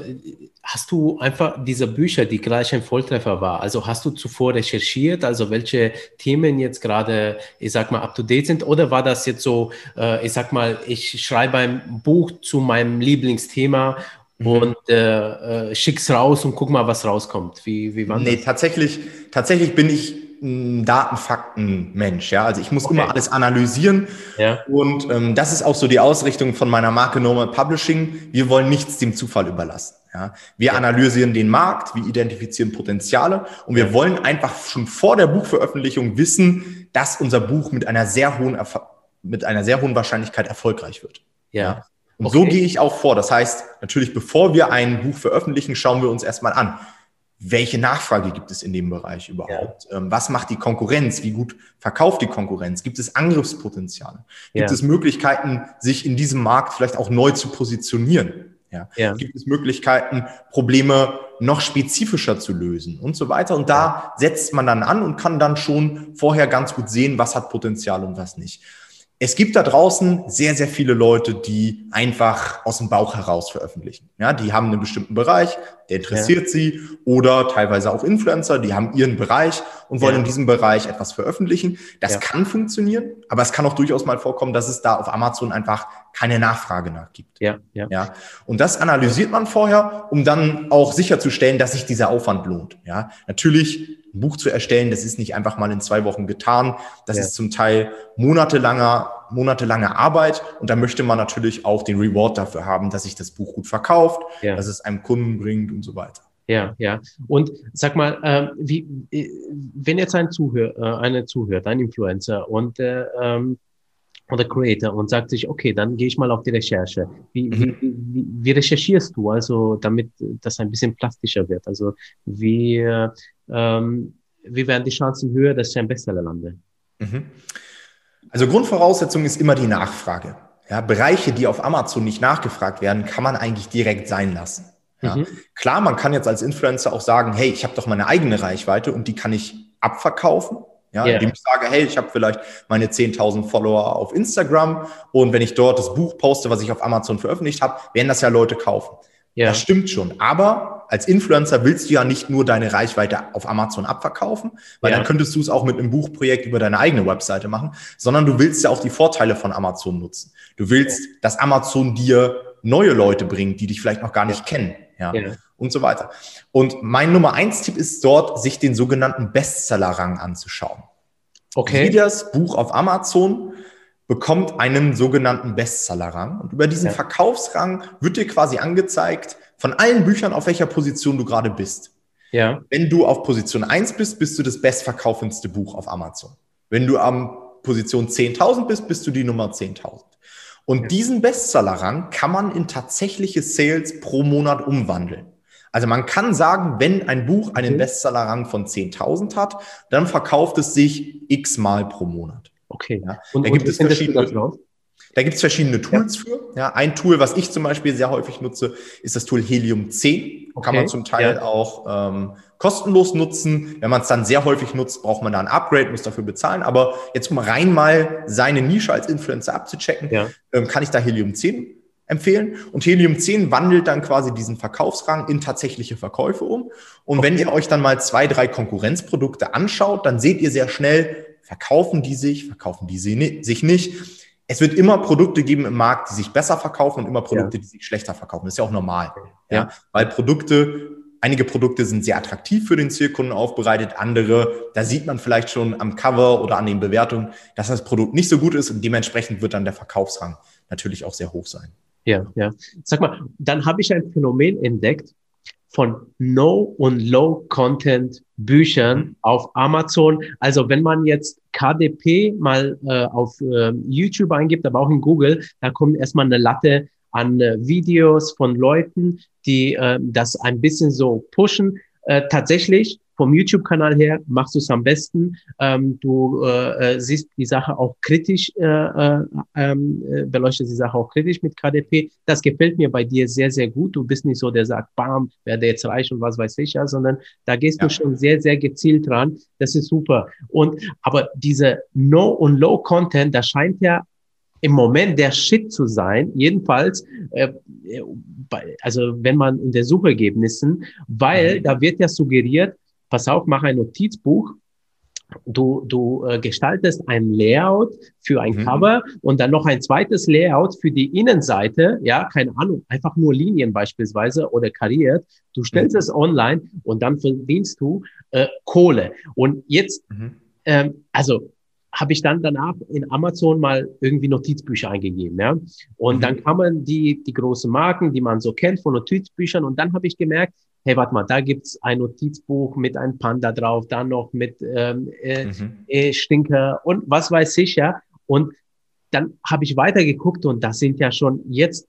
hast du einfach diese Bücher, die gleich ein Volltreffer war, also hast du zuvor recherchiert, also welche Themen jetzt gerade, ich sag mal, up to date sind, oder war das jetzt so, äh, ich sag mal, ich schreibe ein Buch zu meinem Lieblingsthema mhm. und äh, äh, schick's raus und guck mal, was rauskommt. Wie, wie war nee, das? tatsächlich, tatsächlich bin ich ein Datenfakten-Mensch. Ja? Also ich muss okay. immer alles analysieren. Ja. Und ähm, das ist auch so die Ausrichtung von meiner Marke Normal Publishing. Wir wollen nichts dem Zufall überlassen. Ja? Wir ja. analysieren den Markt, wir identifizieren Potenziale und wir wollen einfach schon vor der Buchveröffentlichung wissen, dass unser Buch mit einer sehr hohen Erf mit einer sehr hohen Wahrscheinlichkeit erfolgreich wird. Ja. Und okay. so gehe ich auch vor. Das heißt, natürlich, bevor wir ein Buch veröffentlichen, schauen wir uns erstmal an, welche Nachfrage gibt es in dem Bereich überhaupt? Ja. Ähm, was macht die Konkurrenz? Wie gut verkauft die Konkurrenz? Gibt es Angriffspotenziale? Gibt ja. es Möglichkeiten, sich in diesem Markt vielleicht auch neu zu positionieren? Ja. ja. Gibt es Möglichkeiten, Probleme noch spezifischer zu lösen und so weiter? Und da setzt man dann an und kann dann schon vorher ganz gut sehen, was hat Potenzial und was nicht es gibt da draußen sehr, sehr viele Leute, die einfach aus dem Bauch heraus veröffentlichen. Ja, die haben einen bestimmten Bereich, der interessiert ja. sie oder teilweise auch Influencer, die haben ihren Bereich und wollen ja. in diesem Bereich etwas veröffentlichen. Das ja. kann funktionieren, aber es kann auch durchaus mal vorkommen, dass es da auf Amazon einfach keine Nachfrage nach gibt. Ja, ja. ja. Und das analysiert man vorher, um dann auch sicherzustellen, dass sich dieser Aufwand lohnt. Ja, natürlich ein Buch zu erstellen, das ist nicht einfach mal in zwei Wochen getan. Das ja. ist zum Teil monatelanger, monatelange Arbeit. Und da möchte man natürlich auch den Reward dafür haben, dass sich das Buch gut verkauft, ja. dass es einem Kunden bringt und so weiter. Ja, ja. Und sag mal, äh, wie, wenn jetzt ein Zuhör, äh, eine zuhört, ein Influencer und äh, ähm, oder Creator und sagt sich, okay, dann gehe ich mal auf die Recherche. Wie, mhm. wie, wie, wie recherchierst du, also damit das ein bisschen plastischer wird? Also wie, ähm, wie werden die Chancen höher, dass ich ein Bestseller lande? Mhm. Also Grundvoraussetzung ist immer die Nachfrage. Ja, Bereiche, die auf Amazon nicht nachgefragt werden, kann man eigentlich direkt sein lassen. Ja. Mhm. Klar, man kann jetzt als Influencer auch sagen, hey, ich habe doch meine eigene Reichweite und die kann ich abverkaufen. Ja, yeah. indem ich sage, hey, ich habe vielleicht meine 10.000 Follower auf Instagram und wenn ich dort das Buch poste, was ich auf Amazon veröffentlicht habe, werden das ja Leute kaufen. Yeah. Das stimmt schon. Aber als Influencer willst du ja nicht nur deine Reichweite auf Amazon abverkaufen, weil yeah. dann könntest du es auch mit einem Buchprojekt über deine eigene Webseite machen, sondern du willst ja auch die Vorteile von Amazon nutzen. Du willst, dass Amazon dir neue Leute bringt, die dich vielleicht noch gar nicht kennen. Ja. Und so weiter. Und mein Nummer eins Tipp ist dort, sich den sogenannten Bestseller-Rang anzuschauen. Okay. Jedes Buch auf Amazon bekommt einen sogenannten Bestseller-Rang. Und über diesen ja. Verkaufsrang wird dir quasi angezeigt, von allen Büchern, auf welcher Position du gerade bist. Ja. Wenn du auf Position 1 bist, bist du das bestverkaufendste Buch auf Amazon. Wenn du am Position 10.000 bist, bist du die Nummer 10.000. Und diesen Bestseller-Rang kann man in tatsächliche Sales pro Monat umwandeln. Also man kann sagen, wenn ein Buch einen Bestseller-Rang von 10.000 hat, dann verkauft es sich x-mal pro Monat. Okay. Ja. Und, da gibt es verschiedene, da gibt es verschiedene Tools ja. für. Ja, ein Tool, was ich zum Beispiel sehr häufig nutze, ist das Tool Helium 10. Okay. Kann man zum Teil ja. auch ähm, kostenlos nutzen. Wenn man es dann sehr häufig nutzt, braucht man da ein Upgrade, muss dafür bezahlen. Aber jetzt um rein mal seine Nische als Influencer abzuchecken, ähm, kann ich da Helium 10 empfehlen. Und Helium 10 wandelt dann quasi diesen Verkaufsrang in tatsächliche Verkäufe um. Und okay. wenn ihr euch dann mal zwei, drei Konkurrenzprodukte anschaut, dann seht ihr sehr schnell, verkaufen die sich, verkaufen die sich nicht es wird immer Produkte geben im Markt, die sich besser verkaufen und immer Produkte, ja. die sich schlechter verkaufen. Das ist ja auch normal. Ja. ja. Weil Produkte, einige Produkte sind sehr attraktiv für den Zielkunden aufbereitet, andere, da sieht man vielleicht schon am Cover oder an den Bewertungen, dass das Produkt nicht so gut ist und dementsprechend wird dann der Verkaufsrang natürlich auch sehr hoch sein. Ja, ja. Sag mal, dann habe ich ein Phänomen entdeckt, von No- und Low-Content-Büchern auf Amazon. Also wenn man jetzt KDP mal äh, auf äh, YouTube eingibt, aber auch in Google, da kommt erstmal eine Latte an äh, Videos von Leuten, die äh, das ein bisschen so pushen. Äh, tatsächlich vom YouTube-Kanal her machst du es am besten. Ähm, du äh, äh, siehst die Sache auch kritisch, äh, äh, ähm, äh, beleuchtest die Sache auch kritisch mit KDP. Das gefällt mir bei dir sehr, sehr gut. Du bist nicht so, der sagt, bam, werde jetzt reich und was weiß ich ja, sondern da gehst ja. du schon sehr, sehr gezielt dran. Das ist super. Und aber diese No- und Low-Content, da scheint ja im Moment der Shit zu sein, jedenfalls, äh, also wenn man in der Suchergebnissen, weil mhm. da wird ja suggeriert, pass auf, mach ein Notizbuch. Du, du äh, gestaltest ein Layout für ein mhm. Cover und dann noch ein zweites Layout für die Innenseite. Ja, keine Ahnung, einfach nur Linien beispielsweise oder kariert. Du stellst mhm. es online und dann verdienst du äh, Kohle. Und jetzt, mhm. ähm, also habe ich dann danach in Amazon mal irgendwie Notizbücher eingegeben, ja. Und mhm. dann kamen die, die großen Marken, die man so kennt von Notizbüchern. Und dann habe ich gemerkt, hey, warte mal, da gibt's ein Notizbuch mit einem Panda drauf, dann noch mit ähm, äh, mhm. äh, Stinker und was weiß ich ja. Und dann habe ich weitergeguckt und da sind ja schon jetzt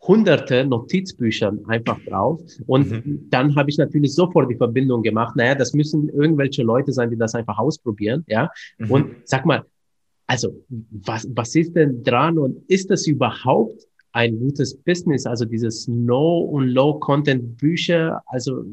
hunderte Notizbücher einfach drauf. Und mhm. dann habe ich natürlich sofort die Verbindung gemacht. Naja, das müssen irgendwelche Leute sein, die das einfach ausprobieren. Ja. Mhm. Und sag mal, also was, was ist denn dran und ist das überhaupt ein gutes Business? Also dieses No- und Low-Content-Bücher. Also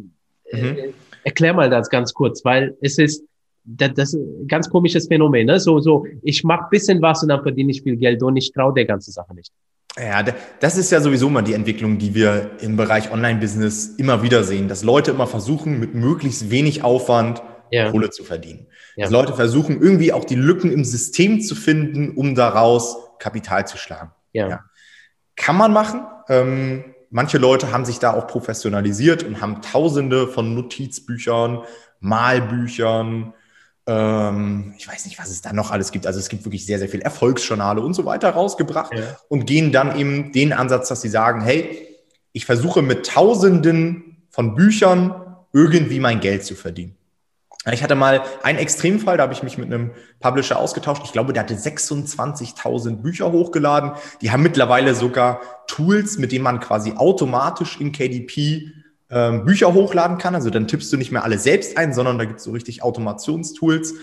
äh, mhm. äh, erklär mal das ganz kurz, weil es ist das, das ist ein ganz komisches Phänomen. Ne? So, so, ich mache bisschen was und dann verdiene ich viel Geld und ich traue der ganzen Sache nicht. Ja, das ist ja sowieso mal die Entwicklung, die wir im Bereich Online-Business immer wieder sehen, dass Leute immer versuchen, mit möglichst wenig Aufwand ja. Kohle zu verdienen. Ja. Dass Leute versuchen, irgendwie auch die Lücken im System zu finden, um daraus Kapital zu schlagen. Ja. ja. Kann man machen. Ähm, manche Leute haben sich da auch professionalisiert und haben tausende von Notizbüchern, Malbüchern, ähm, ich weiß nicht, was es da noch alles gibt. Also es gibt wirklich sehr, sehr viel Erfolgsjournale und so weiter rausgebracht ja. und gehen dann eben den Ansatz, dass sie sagen, hey, ich versuche mit Tausenden von Büchern irgendwie mein Geld zu verdienen. Ich hatte mal einen Extremfall, da habe ich mich mit einem Publisher ausgetauscht. Ich glaube, der hatte 26.000 Bücher hochgeladen. Die haben mittlerweile sogar Tools, mit denen man quasi automatisch in KDP ähm, Bücher hochladen kann. Also dann tippst du nicht mehr alle selbst ein, sondern da gibt es so richtig Automationstools.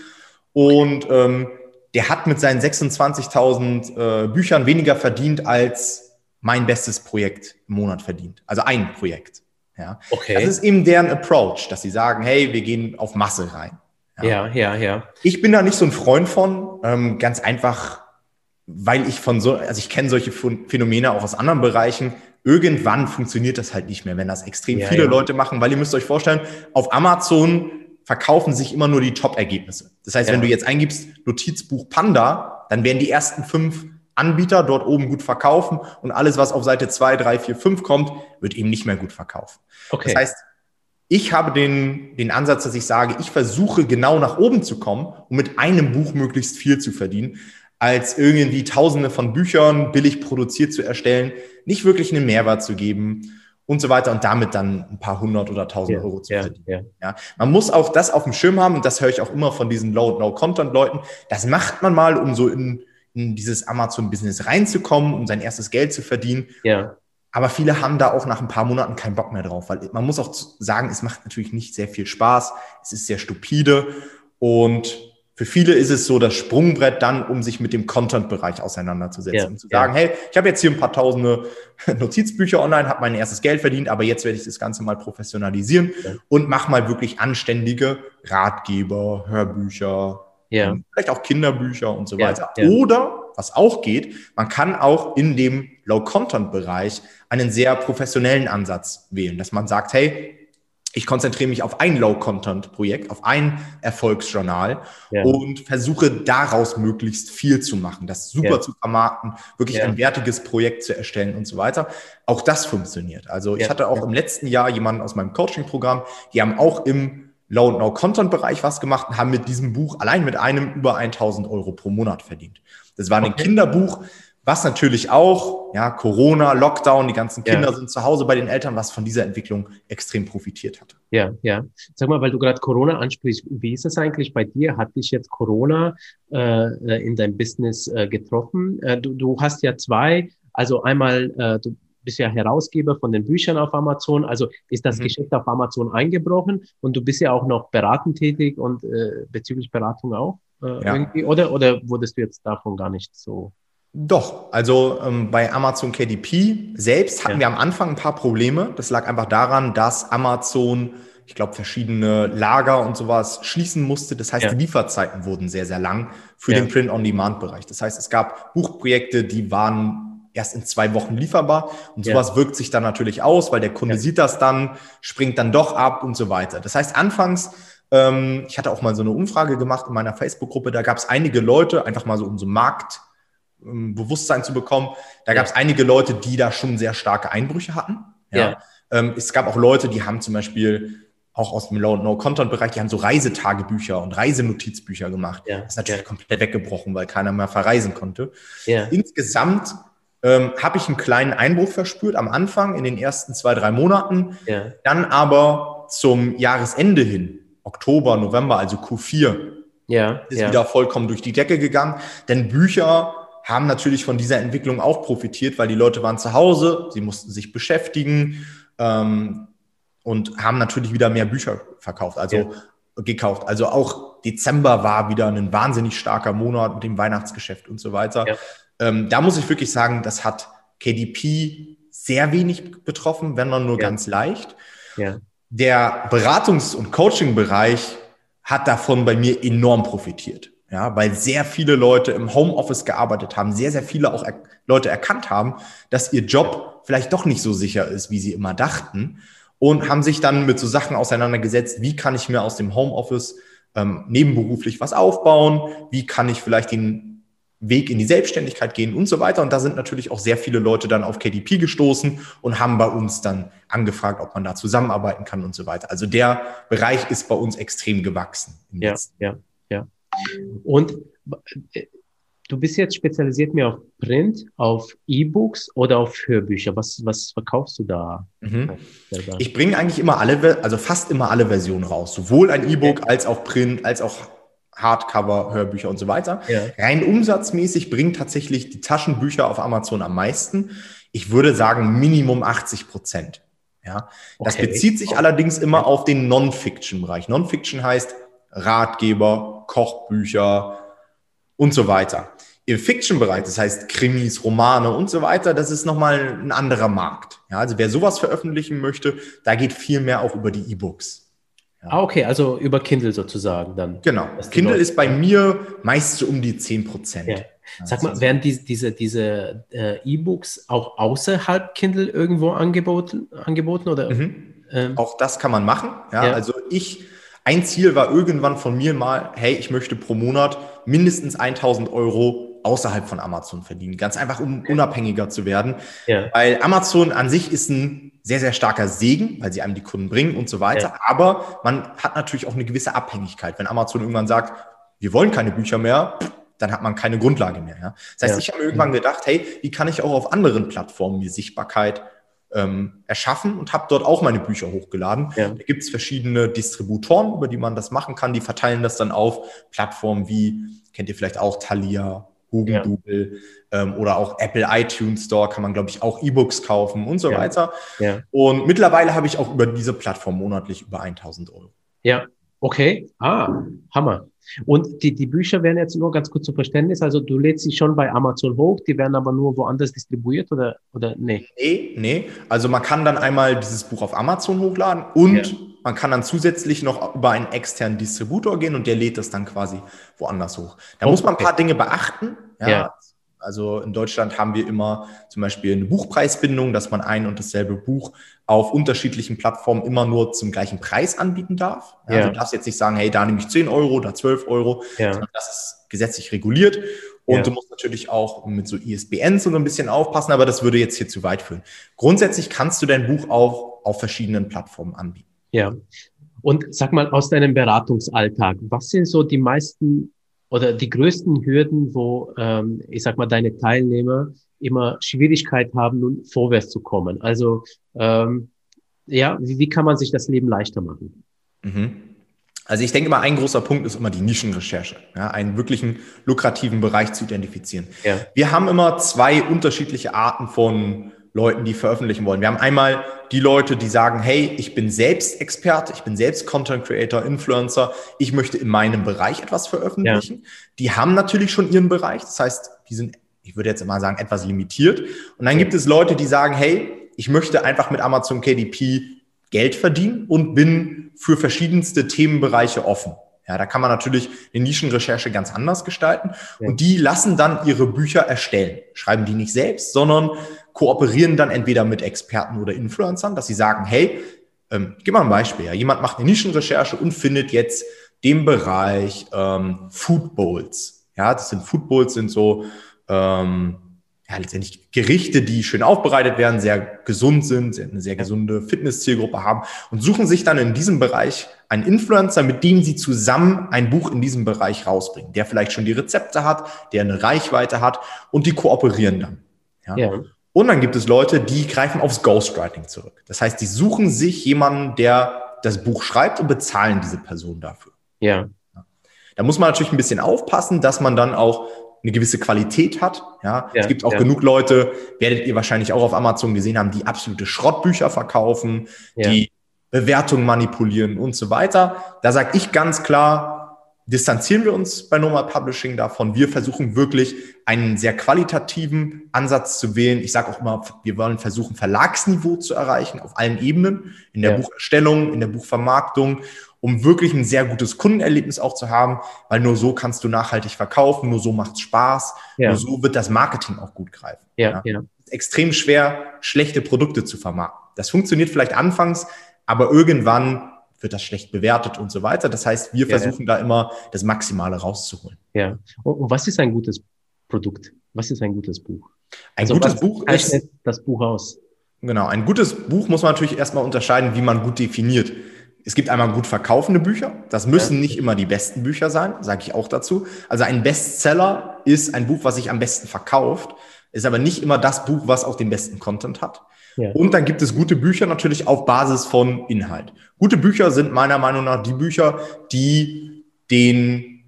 Und ähm, der hat mit seinen 26.000 äh, Büchern weniger verdient als mein bestes Projekt im Monat verdient. Also ein Projekt. Ja. Okay. Das ist eben deren Approach, dass sie sagen, hey, wir gehen auf Masse rein. Ja, ja, ja. ja. Ich bin da nicht so ein Freund von, ähm, ganz einfach, weil ich von so, also ich kenne solche Phänomene auch aus anderen Bereichen irgendwann funktioniert das halt nicht mehr, wenn das extrem ja, viele ja. Leute machen, weil ihr müsst euch vorstellen, auf Amazon verkaufen sich immer nur die Top-Ergebnisse. Das heißt, wenn du jetzt eingibst Notizbuch Panda, dann werden die ersten fünf Anbieter dort oben gut verkaufen und alles, was auf Seite zwei, drei, vier, fünf kommt, wird eben nicht mehr gut verkaufen. Okay. Das heißt, ich habe den, den Ansatz, dass ich sage, ich versuche genau nach oben zu kommen, um mit einem Buch möglichst viel zu verdienen, als irgendwie tausende von Büchern billig produziert zu erstellen, nicht wirklich einen Mehrwert zu geben und so weiter und damit dann ein paar hundert oder tausend ja, Euro zu verdienen. Ja, ja. Man muss auch das auf dem Schirm haben und das höre ich auch immer von diesen Low-No-Content-Leuten. Das macht man mal, um so in, in dieses Amazon-Business reinzukommen, um sein erstes Geld zu verdienen. Ja. Aber viele haben da auch nach ein paar Monaten keinen Bock mehr drauf, weil man muss auch sagen, es macht natürlich nicht sehr viel Spaß. Es ist sehr stupide und für viele ist es so das Sprungbrett dann, um sich mit dem Content-Bereich auseinanderzusetzen. Ja, um zu sagen, ja. hey, ich habe jetzt hier ein paar tausende (laughs) Notizbücher online, habe mein erstes Geld verdient, aber jetzt werde ich das Ganze mal professionalisieren ja. und mach mal wirklich anständige Ratgeber, Hörbücher, vielleicht auch Kinderbücher und so weiter. Oder, was auch geht, man kann auch in dem Low-Content-Bereich einen sehr professionellen Ansatz wählen, dass man sagt, hey, ich konzentriere mich auf ein Low-Content-Projekt, auf ein Erfolgsjournal ja. und versuche daraus möglichst viel zu machen, das super ja. zu vermarkten, wirklich ja. ein wertiges Projekt zu erstellen und so weiter. Auch das funktioniert. Also ich hatte auch im letzten Jahr jemanden aus meinem Coaching-Programm, die haben auch im Low- und No-Content-Bereich was gemacht und haben mit diesem Buch allein mit einem über 1000 Euro pro Monat verdient. Das war ein okay. Kinderbuch, was natürlich auch, ja, Corona, Lockdown, die ganzen Kinder ja. sind zu Hause bei den Eltern, was von dieser Entwicklung extrem profitiert hat. Ja, ja. Sag mal, weil du gerade Corona ansprichst, wie ist es eigentlich bei dir? Hat dich jetzt Corona äh, in dein Business äh, getroffen? Äh, du, du hast ja zwei, also einmal, äh, du bist ja Herausgeber von den Büchern auf Amazon, also ist das mhm. Geschäft auf Amazon eingebrochen und du bist ja auch noch beratend tätig und äh, bezüglich Beratung auch äh, ja. irgendwie, oder, oder wurdest du jetzt davon gar nicht so doch, also ähm, bei Amazon KDP selbst hatten ja. wir am Anfang ein paar Probleme. Das lag einfach daran, dass Amazon, ich glaube, verschiedene Lager und sowas schließen musste. Das heißt, ja. die Lieferzeiten wurden sehr, sehr lang für ja. den Print-on-Demand-Bereich. Das heißt, es gab Buchprojekte, die waren erst in zwei Wochen lieferbar. Und sowas wirkt sich dann natürlich aus, weil der Kunde sieht das dann, springt dann doch ab und so weiter. Das heißt, anfangs ähm, ich hatte auch mal so eine Umfrage gemacht in meiner Facebook-Gruppe, da gab es einige Leute, einfach mal so um so Markt ähm, zu bekommen. Da gab es einige Leute, die da schon sehr starke Einbrüche hatten. Ja. ja. Ähm, es gab auch Leute, die haben zum Beispiel auch aus dem No-Content-Bereich, die haben so Reisetagebücher und Reisenotizbücher gemacht. Ja. Das ist natürlich ja. komplett weggebrochen, weil keiner mehr verreisen konnte. Ja. Insgesamt ähm, habe ich einen kleinen Einbruch verspürt am Anfang in den ersten zwei, drei Monaten. Ja. Dann aber zum Jahresende hin, Oktober, November, also Q4, ja. ist wieder vollkommen durch die Decke gegangen. Denn Bücher haben natürlich von dieser Entwicklung auch profitiert, weil die Leute waren zu Hause, sie mussten sich beschäftigen ähm, und haben natürlich wieder mehr Bücher verkauft, also ja. gekauft. Also auch Dezember war wieder ein wahnsinnig starker Monat mit dem Weihnachtsgeschäft und so weiter. Ähm, da muss ich wirklich sagen, das hat KDP sehr wenig betroffen, wenn man nur ja. ganz leicht. Ja. Der Beratungs- und Coaching-Bereich hat davon bei mir enorm profitiert. Ja, weil sehr viele Leute im Homeoffice gearbeitet haben, sehr, sehr viele auch er Leute erkannt haben, dass ihr Job vielleicht doch nicht so sicher ist, wie sie immer dachten und haben sich dann mit so Sachen auseinandergesetzt, wie kann ich mir aus dem Homeoffice ähm, nebenberuflich was aufbauen, wie kann ich vielleicht den Weg in die Selbstständigkeit gehen und so weiter. Und da sind natürlich auch sehr viele Leute dann auf KDP gestoßen und haben bei uns dann angefragt, ob man da zusammenarbeiten kann und so weiter. Also der Bereich ist bei uns extrem gewachsen. Ja, ja, ja. Und äh, du bist jetzt spezialisiert mehr auf Print, auf E-Books oder auf Hörbücher. Was, was verkaufst du da? Mhm. Ich bringe eigentlich immer alle, also fast immer alle Versionen raus. Sowohl ein E-Book als auch Print, als auch Hardcover, Hörbücher und so weiter. Ja. Rein umsatzmäßig bringen tatsächlich die Taschenbücher auf Amazon am meisten. Ich würde sagen Minimum 80 Prozent. Ja, das okay. bezieht sich allerdings immer auf den Non-Fiction-Bereich. Non-Fiction heißt Ratgeber, Kochbücher und so weiter. Im Fiction-Bereich, das heißt Krimis, Romane und so weiter, das ist nochmal ein anderer Markt. Ja, also wer sowas veröffentlichen möchte, da geht viel mehr auch über die E-Books. Ja. Ah, okay, also über Kindle sozusagen dann. Genau. Kindle ist bei mir meist so um die 10 Prozent. Ja. Sag mal, werden die, diese, diese äh, E-Books auch außerhalb Kindle irgendwo angeboten, angeboten oder? Mhm. Ähm? Auch das kann man machen. Ja, ja, also ich, ein Ziel war irgendwann von mir mal, hey, ich möchte pro Monat mindestens 1000 Euro außerhalb von Amazon verdienen. Ganz einfach, um unabhängiger zu werden. Ja. Weil Amazon an sich ist ein sehr, sehr starker Segen, weil sie einem die Kunden bringen und so weiter. Ja. Aber man hat natürlich auch eine gewisse Abhängigkeit. Wenn Amazon irgendwann sagt, wir wollen keine Bücher mehr, dann hat man keine Grundlage mehr. Ja? Das heißt, ich habe irgendwann gedacht, hey, wie kann ich auch auf anderen Plattformen mir Sichtbarkeit ähm, erschaffen und habe dort auch meine Bücher hochgeladen. Ja. Da gibt es verschiedene Distributoren, über die man das machen kann. Die verteilen das dann auf Plattformen wie, kennt ihr vielleicht auch Thalia, Hugendubel ja. ähm, oder auch Apple iTunes Store kann man, glaube ich, auch E-Books kaufen und so ja. weiter. Ja. Und mittlerweile habe ich auch über diese Plattform monatlich über 1000 Euro. Ja, okay. Ah, Hammer. Und die, die Bücher werden jetzt nur ganz kurz zu Verständnis, also du lädst sie schon bei Amazon hoch, die werden aber nur woanders distribuiert oder, oder nee? Nee, nee. Also man kann dann einmal dieses Buch auf Amazon hochladen und ja. Man kann dann zusätzlich noch über einen externen Distributor gehen und der lädt das dann quasi woanders hoch. Da okay. muss man ein paar Dinge beachten. Ja. ja. Also in Deutschland haben wir immer zum Beispiel eine Buchpreisbindung, dass man ein und dasselbe Buch auf unterschiedlichen Plattformen immer nur zum gleichen Preis anbieten darf. Ja. Also du darfst jetzt nicht sagen, hey, da nehme ich 10 Euro, da 12 Euro, ja. sondern das ist gesetzlich reguliert. Und ja. du musst natürlich auch mit so ISBNs so ein bisschen aufpassen, aber das würde jetzt hier zu weit führen. Grundsätzlich kannst du dein Buch auch auf verschiedenen Plattformen anbieten. Ja. Und sag mal aus deinem Beratungsalltag, was sind so die meisten oder die größten Hürden, wo, ähm, ich sag mal, deine Teilnehmer immer Schwierigkeit haben, nun vorwärts zu kommen? Also, ähm, ja, wie, wie kann man sich das Leben leichter machen? Mhm. Also ich denke mal, ein großer Punkt ist immer die Nischenrecherche, ja, einen wirklichen lukrativen Bereich zu identifizieren. Ja. Wir haben immer zwei unterschiedliche Arten von Leuten, die veröffentlichen wollen. Wir haben einmal die Leute, die sagen, hey, ich bin selbst Experte, ich bin selbst Content Creator, Influencer, ich möchte in meinem Bereich etwas veröffentlichen. Ja. Die haben natürlich schon ihren Bereich, das heißt, die sind, ich würde jetzt mal sagen, etwas limitiert. Und dann gibt es Leute, die sagen, hey, ich möchte einfach mit Amazon KDP Geld verdienen und bin für verschiedenste Themenbereiche offen. Ja, da kann man natürlich eine Nischenrecherche ganz anders gestalten. Ja. Und die lassen dann ihre Bücher erstellen. Schreiben die nicht selbst, sondern kooperieren dann entweder mit Experten oder Influencern, dass sie sagen, hey, ähm, gib mal ein Beispiel. Ja. Jemand macht eine Nischenrecherche und findet jetzt den Bereich ähm, Food Bowls. Ja, das sind Food Bowls, sind so ähm, ja, letztendlich Gerichte, die schön aufbereitet werden, sehr gesund sind, eine sehr gesunde Fitness-Zielgruppe haben und suchen sich dann in diesem Bereich einen Influencer, mit dem sie zusammen ein Buch in diesem Bereich rausbringen, der vielleicht schon die Rezepte hat, der eine Reichweite hat und die kooperieren dann. Ja. ja. Und dann gibt es Leute, die greifen aufs Ghostwriting zurück. Das heißt, die suchen sich jemanden, der das Buch schreibt und bezahlen diese Person dafür. Ja. Da muss man natürlich ein bisschen aufpassen, dass man dann auch eine gewisse Qualität hat. Ja, ja es gibt auch ja. genug Leute, werdet ihr wahrscheinlich auch auf Amazon gesehen haben, die absolute Schrottbücher verkaufen, ja. die Bewertungen manipulieren und so weiter. Da sage ich ganz klar, distanzieren wir uns bei Normal Publishing davon. Wir versuchen wirklich einen sehr qualitativen Ansatz zu wählen. Ich sage auch immer, wir wollen versuchen, Verlagsniveau zu erreichen auf allen Ebenen, in der ja. Bucherstellung, in der Buchvermarktung, um wirklich ein sehr gutes Kundenerlebnis auch zu haben, weil nur so kannst du nachhaltig verkaufen, nur so macht es Spaß, ja. nur so wird das Marketing auch gut greifen. Ja, ja. Es ist extrem schwer, schlechte Produkte zu vermarkten. Das funktioniert vielleicht anfangs, aber irgendwann wird das schlecht bewertet und so weiter. Das heißt, wir ja, versuchen ja. da immer das Maximale rauszuholen. Ja. Und was ist ein gutes Produkt? Was ist ein gutes Buch? Ein also gutes Buch ist das Buch aus. Genau, ein gutes Buch muss man natürlich erstmal unterscheiden, wie man gut definiert. Es gibt einmal gut verkaufende Bücher. Das müssen ja. nicht immer die besten Bücher sein, sage ich auch dazu. Also ein Bestseller ist ein Buch, was sich am besten verkauft, ist aber nicht immer das Buch, was auch den besten Content hat. Ja. Und dann gibt es gute Bücher natürlich auf Basis von Inhalt. Gute Bücher sind meiner Meinung nach die Bücher, die den,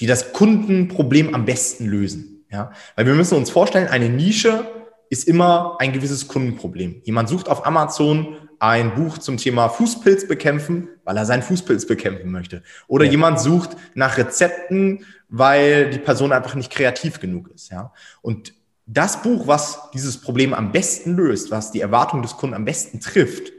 die das Kundenproblem am besten lösen. Ja, weil wir müssen uns vorstellen, eine Nische ist immer ein gewisses Kundenproblem. Jemand sucht auf Amazon ein Buch zum Thema Fußpilz bekämpfen, weil er seinen Fußpilz bekämpfen möchte. Oder ja. jemand sucht nach Rezepten, weil die Person einfach nicht kreativ genug ist. Ja, und das Buch, was dieses Problem am besten löst, was die Erwartung des Kunden am besten trifft,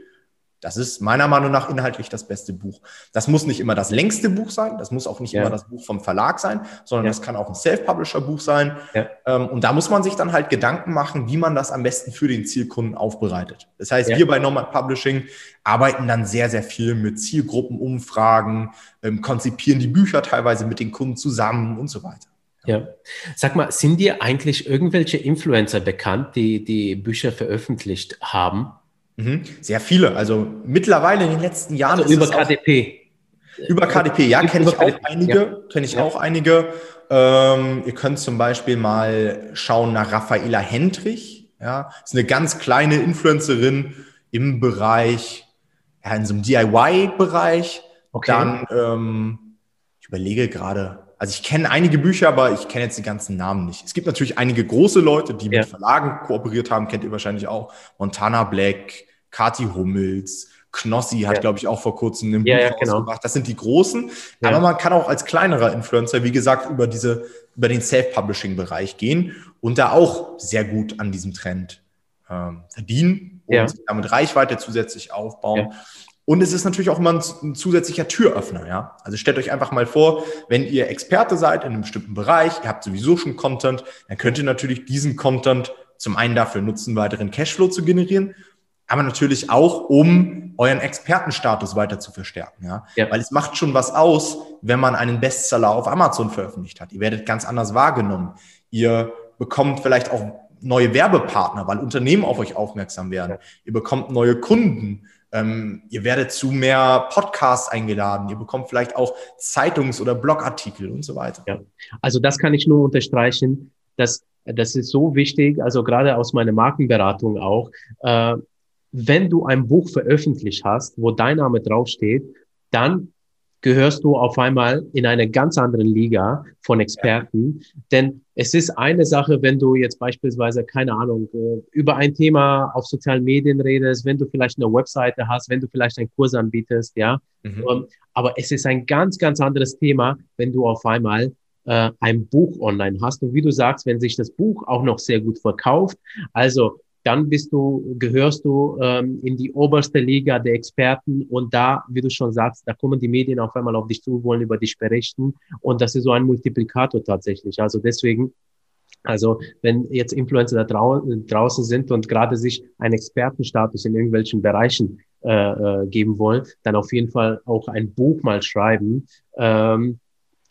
das ist meiner Meinung nach inhaltlich das beste Buch. Das muss nicht immer das längste Buch sein, das muss auch nicht ja. immer das Buch vom Verlag sein, sondern ja. das kann auch ein Self-Publisher-Buch sein. Ja. Ähm, und da muss man sich dann halt Gedanken machen, wie man das am besten für den Zielkunden aufbereitet. Das heißt, wir bei Nomad Publishing arbeiten dann sehr, sehr viel mit Zielgruppenumfragen, ähm, konzipieren die Bücher teilweise mit den Kunden zusammen und so weiter. Ja. Sag mal, sind dir eigentlich irgendwelche Influencer bekannt, die die Bücher veröffentlicht haben? Mhm. Sehr viele. Also mittlerweile in den letzten Jahren. Also über KDP. Auch, über KDP, ja, kenne ich auch einige. Ja. Kenne ich ja. auch einige. Ähm, ihr könnt zum Beispiel mal schauen nach Raffaela Hendrich. Ja, ist eine ganz kleine Influencerin im Bereich, ja, in so einem DIY-Bereich. Okay. Dann, ähm, ich überlege gerade, also ich kenne einige Bücher, aber ich kenne jetzt die ganzen Namen nicht. Es gibt natürlich einige große Leute, die ja. mit Verlagen kooperiert haben, kennt ihr wahrscheinlich auch. Montana Black, Kati Hummels, Knossi hat, ja. glaube ich, auch vor kurzem ein Buch ja, genau. rausgebracht. Das sind die großen. Aber man kann auch als kleinerer Influencer, wie gesagt, über diese, über den Self-Publishing-Bereich gehen und da auch sehr gut an diesem Trend ähm, verdienen und damit Reichweite zusätzlich aufbauen. Und es ist natürlich auch immer ein, ein, zusätzlicher Türöffner, ja. Also stellt euch einfach mal vor, wenn ihr Experte seid in einem bestimmten Bereich, ihr habt sowieso schon Content, dann könnt ihr natürlich diesen Content zum einen dafür nutzen, weiteren Cashflow zu generieren, aber natürlich auch, um euren Expertenstatus weiter zu verstärken, ja? ja. Weil es macht schon was aus, wenn man einen Bestseller auf Amazon veröffentlicht hat. Ihr werdet ganz anders wahrgenommen. Ihr bekommt vielleicht auch neue Werbepartner, weil Unternehmen auf euch aufmerksam werden. Ihr bekommt neue Kunden ähm, ihr werdet zu mehr Podcasts eingeladen. Ihr bekommt vielleicht auch Zeitungs- oder Blogartikel und so weiter. Ja, also das kann ich nur unterstreichen. dass das ist so wichtig, also gerade aus meiner Markenberatung auch. Äh, wenn du ein Buch veröffentlicht hast, wo dein Name draufsteht, dann gehörst du auf einmal in eine ganz andere Liga von Experten. Ja. Denn es ist eine Sache, wenn du jetzt beispielsweise, keine Ahnung, äh, über ein Thema auf sozialen Medien redest, wenn du vielleicht eine Webseite hast, wenn du vielleicht einen Kurs anbietest, ja. Mhm. Ähm, aber es ist ein ganz, ganz anderes Thema, wenn du auf einmal äh, ein Buch online hast. Und wie du sagst, wenn sich das Buch auch noch sehr gut verkauft, also dann bist du, gehörst du ähm, in die oberste Liga der Experten und da, wie du schon sagst, da kommen die Medien auf einmal auf dich zu, wollen über dich berichten und das ist so ein Multiplikator tatsächlich. Also deswegen, also wenn jetzt Influencer da drau draußen sind und gerade sich einen Expertenstatus in irgendwelchen Bereichen äh, äh, geben wollen, dann auf jeden Fall auch ein Buch mal schreiben. Ähm,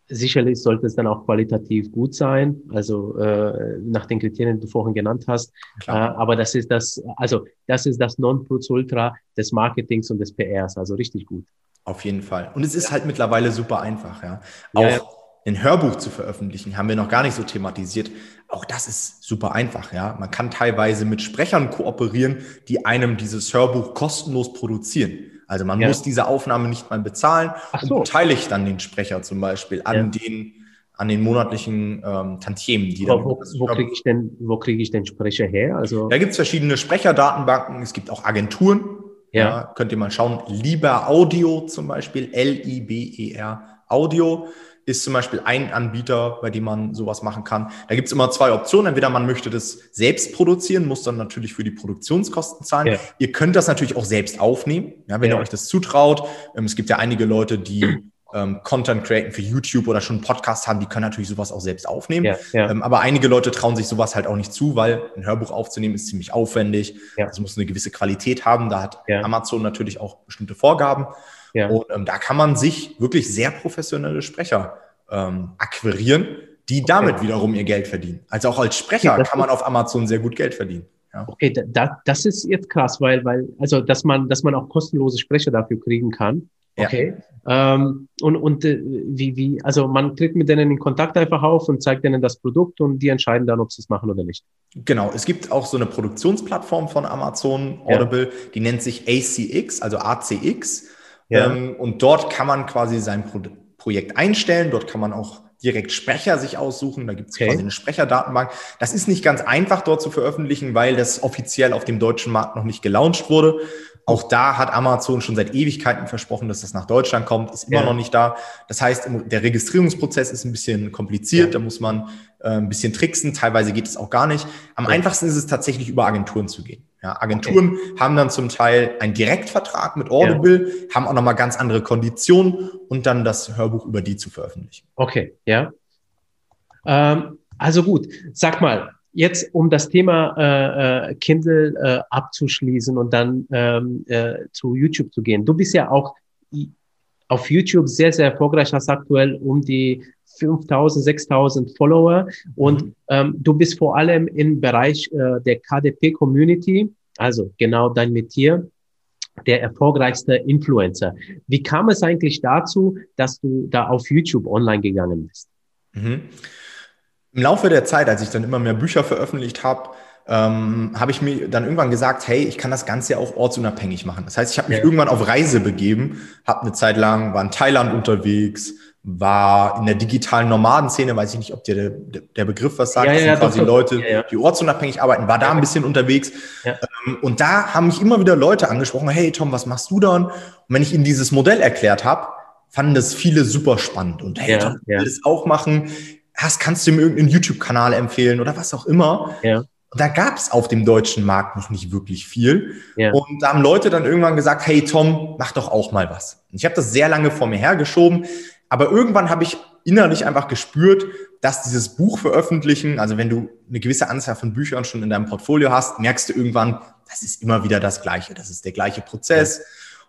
Sicherlich sollte es dann auch qualitativ gut sein, also äh, nach den Kriterien, die du vorhin genannt hast. Äh, aber das ist das, also das ist das Nonplusultra des Marketings und des PRs, also richtig gut. Auf jeden Fall. Und es ist halt mittlerweile super einfach, ja. Auch ja, ja. ein Hörbuch zu veröffentlichen, haben wir noch gar nicht so thematisiert. Auch das ist super einfach, ja. Man kann teilweise mit Sprechern kooperieren, die einem dieses Hörbuch kostenlos produzieren. Also man ja. muss diese Aufnahme nicht mal bezahlen Ach so. und beteiligt dann den Sprecher zum Beispiel an ja. den an den monatlichen ähm, Tantiemen. Die dann, wo, wo kriege ich denn, wo kriege ich denn Sprecher her? Also da gibt es verschiedene Sprecherdatenbanken. Es gibt auch Agenturen. Ja. ja. Könnt ihr mal schauen. Lieber Audio zum Beispiel, L-I-B-E-R Audio ist zum Beispiel ein Anbieter, bei dem man sowas machen kann. Da gibt es immer zwei Optionen. Entweder man möchte das selbst produzieren, muss dann natürlich für die Produktionskosten zahlen. Ja. Ihr könnt das natürlich auch selbst aufnehmen, ja, wenn ja. ihr euch das zutraut. Ähm, es gibt ja einige Leute, die ähm, Content createn für YouTube oder schon einen Podcast haben, die können natürlich sowas auch selbst aufnehmen. Ja, ja. Ähm, aber einige Leute trauen sich sowas halt auch nicht zu, weil ein Hörbuch aufzunehmen ist ziemlich aufwendig. Ja. Es muss eine gewisse Qualität haben. Da hat ja. Amazon natürlich auch bestimmte Vorgaben. Ja. Und ähm, da kann man sich wirklich sehr professionelle Sprecher ähm, akquirieren, die damit okay. wiederum ihr Geld verdienen. Also auch als Sprecher okay, kann man auf Amazon sehr gut Geld verdienen. Ja. Okay, da, das ist jetzt krass, weil, weil, also, dass man, dass man auch kostenlose Sprecher dafür kriegen kann. Okay. Ja. Ähm, und und äh, wie, wie, also man tritt mit denen in Kontakt einfach auf und zeigt denen das Produkt und die entscheiden dann, ob sie es machen oder nicht. Genau, es gibt auch so eine Produktionsplattform von Amazon Audible, ja. die nennt sich ACX, also ACX. Ja. Ähm, und dort kann man quasi sein Pro Projekt einstellen. Dort kann man auch direkt Sprecher sich aussuchen. Da gibt es okay. quasi eine Sprecherdatenbank. Das ist nicht ganz einfach dort zu veröffentlichen, weil das offiziell auf dem deutschen Markt noch nicht gelauncht wurde. Auch da hat Amazon schon seit Ewigkeiten versprochen, dass das nach Deutschland kommt, ist immer ja. noch nicht da. Das heißt, der Registrierungsprozess ist ein bisschen kompliziert, ja. da muss man ein bisschen tricksen, teilweise geht es auch gar nicht. Am ja. einfachsten ist es tatsächlich über Agenturen zu gehen. Ja, Agenturen okay. haben dann zum Teil einen Direktvertrag mit Audible, haben auch nochmal ganz andere Konditionen und dann das Hörbuch über die zu veröffentlichen. Okay, ja. Ähm, also gut, sag mal, jetzt um das Thema äh, äh, Kindle äh, abzuschließen und dann ähm, äh, zu YouTube zu gehen. Du bist ja auch auf YouTube sehr, sehr erfolgreich, hast aktuell um die 5000, 6000 Follower und mhm. ähm, du bist vor allem im Bereich äh, der KDP-Community, also genau dein Metier, der erfolgreichste Influencer. Wie kam es eigentlich dazu, dass du da auf YouTube online gegangen bist? Mhm. Im Laufe der Zeit, als ich dann immer mehr Bücher veröffentlicht habe, ähm, habe ich mir dann irgendwann gesagt, hey, ich kann das Ganze ja auch ortsunabhängig machen. Das heißt, ich habe mich ja. irgendwann auf Reise begeben, habe eine Zeit lang, war in Thailand unterwegs, war in der digitalen Nomadenszene, weiß ich nicht, ob dir der, der Begriff was sagt, ja, das sind ja, quasi doch, Leute, ja, die ortsunabhängig arbeiten, war da ein bisschen unterwegs. Ähm, und da haben mich immer wieder Leute angesprochen, hey Tom, was machst du dann? Und wenn ich ihnen dieses Modell erklärt habe, fanden das viele super spannend. Und hey, Tom, ich will das auch machen hast, kannst du mir irgendeinen YouTube-Kanal empfehlen oder was auch immer. Und da gab es auf dem deutschen Markt noch nicht wirklich viel. Ja. Und da haben Leute dann irgendwann gesagt, hey Tom, mach doch auch mal was. Und ich habe das sehr lange vor mir hergeschoben, aber irgendwann habe ich innerlich einfach gespürt, dass dieses Buch veröffentlichen, also wenn du eine gewisse Anzahl von Büchern schon in deinem Portfolio hast, merkst du irgendwann, das ist immer wieder das Gleiche, das ist der gleiche Prozess. Ja.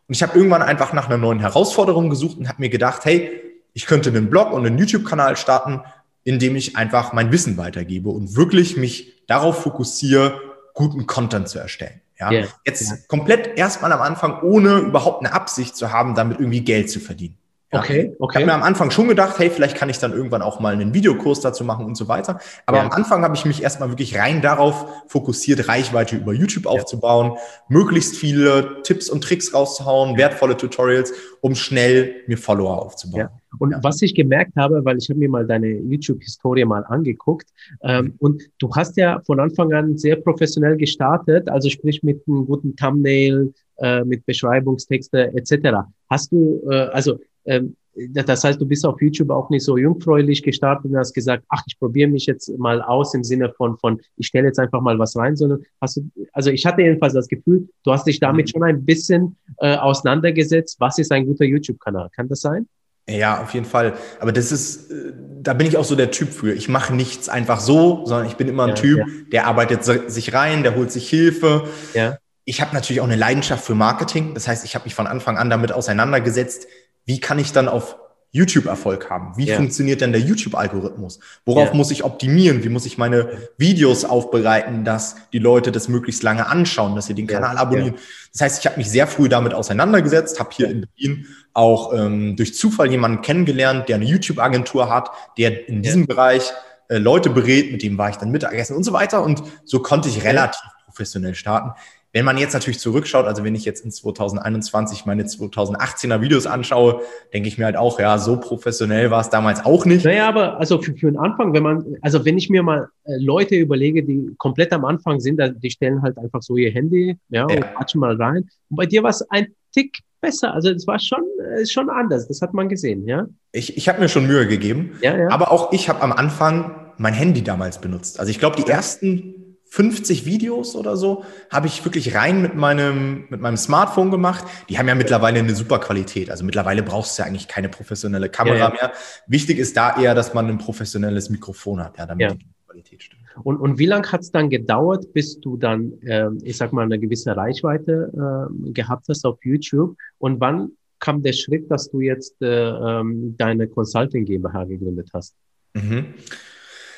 Und ich habe irgendwann einfach nach einer neuen Herausforderung gesucht und habe mir gedacht, hey, ich könnte einen Blog und einen YouTube-Kanal starten, indem ich einfach mein Wissen weitergebe und wirklich mich darauf fokussiere, guten Content zu erstellen. Ja, yeah. jetzt yeah. komplett erstmal am Anfang, ohne überhaupt eine Absicht zu haben, damit irgendwie Geld zu verdienen. Ja. Okay, okay. Ich habe mir am Anfang schon gedacht, hey, vielleicht kann ich dann irgendwann auch mal einen Videokurs dazu machen und so weiter. Aber ja. am Anfang habe ich mich erstmal wirklich rein darauf fokussiert, Reichweite über YouTube ja. aufzubauen, möglichst viele Tipps und Tricks rauszuhauen, wertvolle Tutorials, um schnell mir Follower aufzubauen. Und was ich gemerkt habe, weil ich habe mir mal deine YouTube-Historie mal angeguckt, ähm, mhm. und du hast ja von Anfang an sehr professionell gestartet, also sprich mit einem guten Thumbnail, äh, mit Beschreibungstexte etc. Hast du, äh, also ähm, das heißt, du bist auf YouTube auch nicht so jungfräulich gestartet und hast gesagt, ach, ich probiere mich jetzt mal aus im Sinne von, von ich stelle jetzt einfach mal was rein, sondern hast du, also ich hatte jedenfalls das Gefühl, du hast dich damit mhm. schon ein bisschen äh, auseinandergesetzt, was ist ein guter YouTube-Kanal. Kann das sein? Ja, auf jeden Fall. Aber das ist, äh, da bin ich auch so der Typ für. Ich mache nichts einfach so, sondern ich bin immer ein ja, Typ, ja. der arbeitet sich rein, der holt sich Hilfe. Ja. Ich habe natürlich auch eine Leidenschaft für Marketing. Das heißt, ich habe mich von Anfang an damit auseinandergesetzt, wie kann ich dann auf YouTube Erfolg haben? Wie ja. funktioniert denn der YouTube-Algorithmus? Worauf ja. muss ich optimieren? Wie muss ich meine Videos aufbereiten, dass die Leute das möglichst lange anschauen, dass sie den Kanal ja. abonnieren? Das heißt, ich habe mich sehr früh damit auseinandergesetzt, habe hier in Berlin auch ähm, durch Zufall jemanden kennengelernt, der eine YouTube-Agentur hat, der in diesem Bereich äh, Leute berät, mit dem war ich dann Mittagessen und so weiter. Und so konnte ich relativ professionell starten Wenn man jetzt natürlich zurückschaut, also wenn ich jetzt in 2021 meine 2018er Videos anschaue, denke ich mir halt auch, ja, so professionell war es damals auch nicht. Naja, aber also für, für den Anfang, wenn man, also wenn ich mir mal äh, Leute überlege, die komplett am Anfang sind, die stellen halt einfach so ihr Handy, ja, ja. und quatschen mal rein. Und bei dir war es ein Tick besser. Also es war schon, äh, schon anders. Das hat man gesehen, ja. Ich, ich habe mir schon Mühe gegeben. Ja, ja. Aber auch ich habe am Anfang mein Handy damals benutzt. Also ich glaube, die ersten 50 Videos oder so habe ich wirklich rein mit meinem, mit meinem Smartphone gemacht. Die haben ja mittlerweile eine super Qualität. Also mittlerweile brauchst du ja eigentlich keine professionelle Kamera ja, ja. mehr. Wichtig ist da eher, dass man ein professionelles Mikrofon hat, ja, damit ja. die Qualität stimmt. Und, und wie lange hat es dann gedauert, bis du dann, äh, ich sag mal, eine gewisse Reichweite äh, gehabt hast auf YouTube? Und wann kam der Schritt, dass du jetzt äh, ähm, deine Consulting GmbH gegründet hast? Mhm.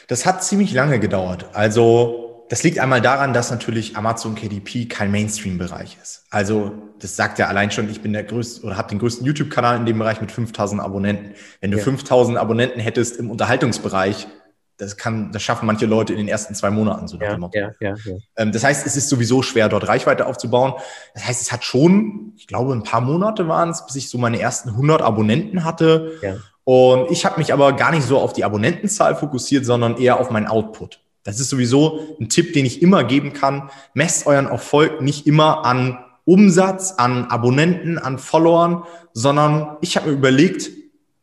Das hat ziemlich lange gedauert. Also das liegt einmal daran, dass natürlich Amazon KDP kein Mainstream-Bereich ist. Also das sagt ja allein schon, ich bin der größte oder habe den größten YouTube-Kanal in dem Bereich mit 5000 Abonnenten. Wenn du ja. 5000 Abonnenten hättest im Unterhaltungsbereich, das kann, das schaffen manche Leute in den ersten zwei Monaten so. Ja, ja, ja, ja. Ähm, das heißt, es ist sowieso schwer, dort Reichweite aufzubauen. Das heißt, es hat schon, ich glaube, ein paar Monate waren es, bis ich so meine ersten 100 Abonnenten hatte. Ja. Und ich habe mich aber gar nicht so auf die Abonnentenzahl fokussiert, sondern eher auf meinen Output. Das ist sowieso ein Tipp, den ich immer geben kann. Messt euren Erfolg nicht immer an Umsatz, an Abonnenten, an Followern, sondern ich habe mir überlegt,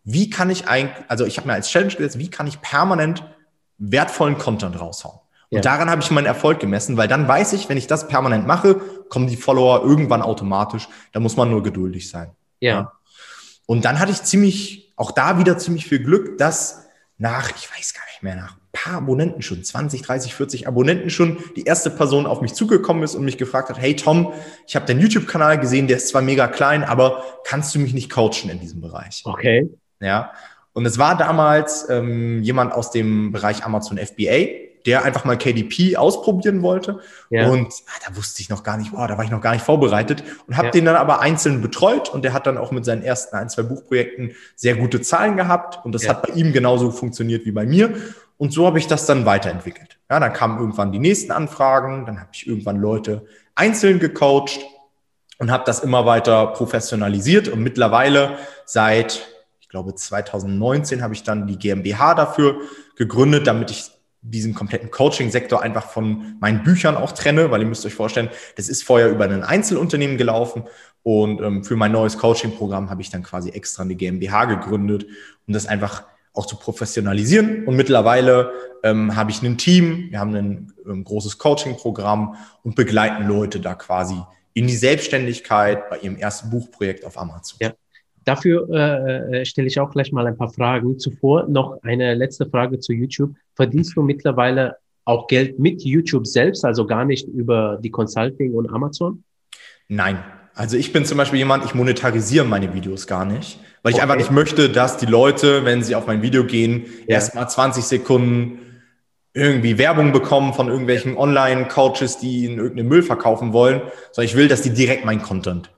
wie kann ich eigentlich, also ich habe mir als Challenge gesetzt, wie kann ich permanent wertvollen Content raushauen. Und ja. daran habe ich meinen Erfolg gemessen, weil dann weiß ich, wenn ich das permanent mache, kommen die Follower irgendwann automatisch. Da muss man nur geduldig sein. Ja. ja. Und dann hatte ich ziemlich, auch da wieder ziemlich viel Glück, dass nach, ich weiß gar nicht mehr, nach paar Abonnenten schon, 20, 30, 40 Abonnenten schon, die erste Person auf mich zugekommen ist und mich gefragt hat, hey Tom, ich habe deinen YouTube-Kanal gesehen, der ist zwar mega klein, aber kannst du mich nicht coachen in diesem Bereich? Okay. Ja. Und es war damals ähm, jemand aus dem Bereich Amazon FBA, der einfach mal KDP ausprobieren wollte. Ja. Und ah, da wusste ich noch gar nicht, wow, da war ich noch gar nicht vorbereitet und habe ja. den dann aber einzeln betreut und der hat dann auch mit seinen ersten ein, zwei Buchprojekten sehr gute Zahlen gehabt und das ja. hat bei ihm genauso funktioniert wie bei mir. Und so habe ich das dann weiterentwickelt. Ja, dann kamen irgendwann die nächsten Anfragen, dann habe ich irgendwann Leute einzeln gecoacht und habe das immer weiter professionalisiert. Und mittlerweile seit ich glaube 2019 habe ich dann die GmbH dafür gegründet, damit ich diesen kompletten Coaching-Sektor einfach von meinen Büchern auch trenne, weil ihr müsst euch vorstellen, das ist vorher über ein Einzelunternehmen gelaufen. Und ähm, für mein neues Coaching-Programm habe ich dann quasi extra eine GmbH gegründet, um das einfach auch zu professionalisieren. Und mittlerweile ähm, habe ich ein Team, wir haben ein, ähm, großes Coaching-Programm und begleiten Leute da quasi in die Selbstständigkeit bei ihrem ersten Buchprojekt auf Amazon. Ja. Dafür äh, äh, stelle ich auch gleich mal ein paar Fragen. Zuvor noch eine letzte Frage zu YouTube. Verdienst du mittlerweile auch Geld mit YouTube selbst, also gar nicht über die Consulting und Amazon? Nein. Also ich bin zum Beispiel jemand, ich monetarisiere meine Videos gar nicht, weil ich okay. einfach nicht möchte, dass die Leute, wenn sie auf mein Video gehen, ja. erstmal 20 Sekunden irgendwie Werbung bekommen von irgendwelchen Online-Coaches, die ihnen irgendeinen Müll verkaufen wollen, sondern ich will, dass die direkt mein Content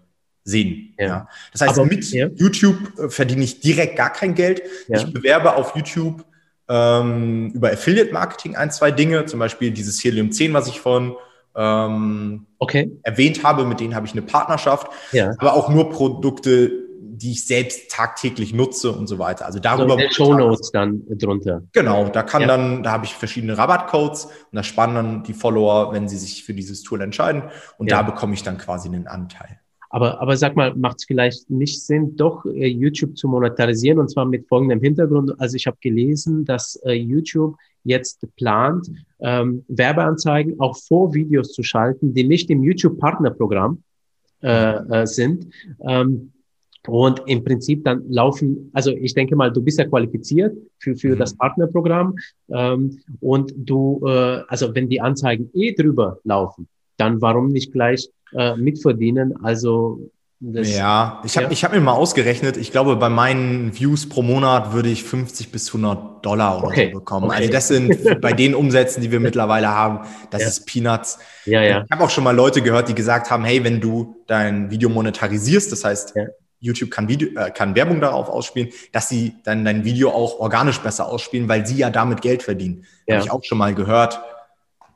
sehen. Ja. ja. Das heißt, Aber, mit ja. YouTube äh, verdiene ich direkt gar kein Geld. Ich bewerbe auf YouTube ähm, über Affiliate Marketing ein, zwei Dinge, zum Beispiel dieses Helium 10, was ich von ähm, okay. erwähnt habe, mit denen habe ich eine Partnerschaft, ja. aber auch nur Produkte, die ich selbst tagtäglich nutze und so weiter. Also darüber. So Show Notes dann drunter. Genau, da kann ja. dann, da habe ich verschiedene Rabattcodes und da spannen dann die Follower, wenn sie sich für dieses Tool entscheiden und ja. da bekomme ich dann quasi einen Anteil. Aber, aber sag mal, macht es vielleicht nicht Sinn, doch äh, YouTube zu monetarisieren und zwar mit folgendem Hintergrund. Also ich habe gelesen, dass äh, YouTube jetzt plant, ähm, Werbeanzeigen auch vor Videos zu schalten, die nicht im YouTube-Partnerprogramm äh, äh, sind. Ähm, und im Prinzip dann laufen, also ich denke mal, du bist ja qualifiziert für, für mhm. das Partnerprogramm. Ähm, und du, äh, also wenn die Anzeigen eh drüber laufen, dann warum nicht gleich äh, mitverdienen? Also das, ja, ich habe ja. ich hab mir mal ausgerechnet, ich glaube, bei meinen Views pro Monat würde ich 50 bis 100 Dollar oder okay. so bekommen. Okay. Also das sind (laughs) bei den Umsätzen, die wir mittlerweile haben, das ja. ist Peanuts. Ja, ja. Ich habe auch schon mal Leute gehört, die gesagt haben, hey, wenn du dein Video monetarisierst, das heißt, ja. YouTube kann, Video, äh, kann Werbung darauf ausspielen, dass sie dann dein Video auch organisch besser ausspielen, weil sie ja damit Geld verdienen. Ja. Habe ich auch schon mal gehört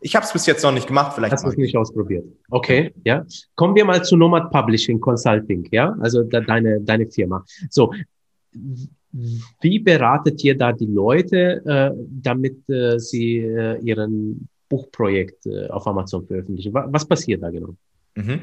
Ich habe es bis jetzt noch nicht gemacht, vielleicht. Hast du es nicht ausprobiert? Okay, ja. Kommen wir mal zu Nomad Publishing Consulting, ja, also da, deine deine Firma. So, wie beratet ihr da die Leute, äh, damit äh, sie äh, ihren Buchprojekt äh, auf Amazon veröffentlichen? Was passiert da genau? Mhm.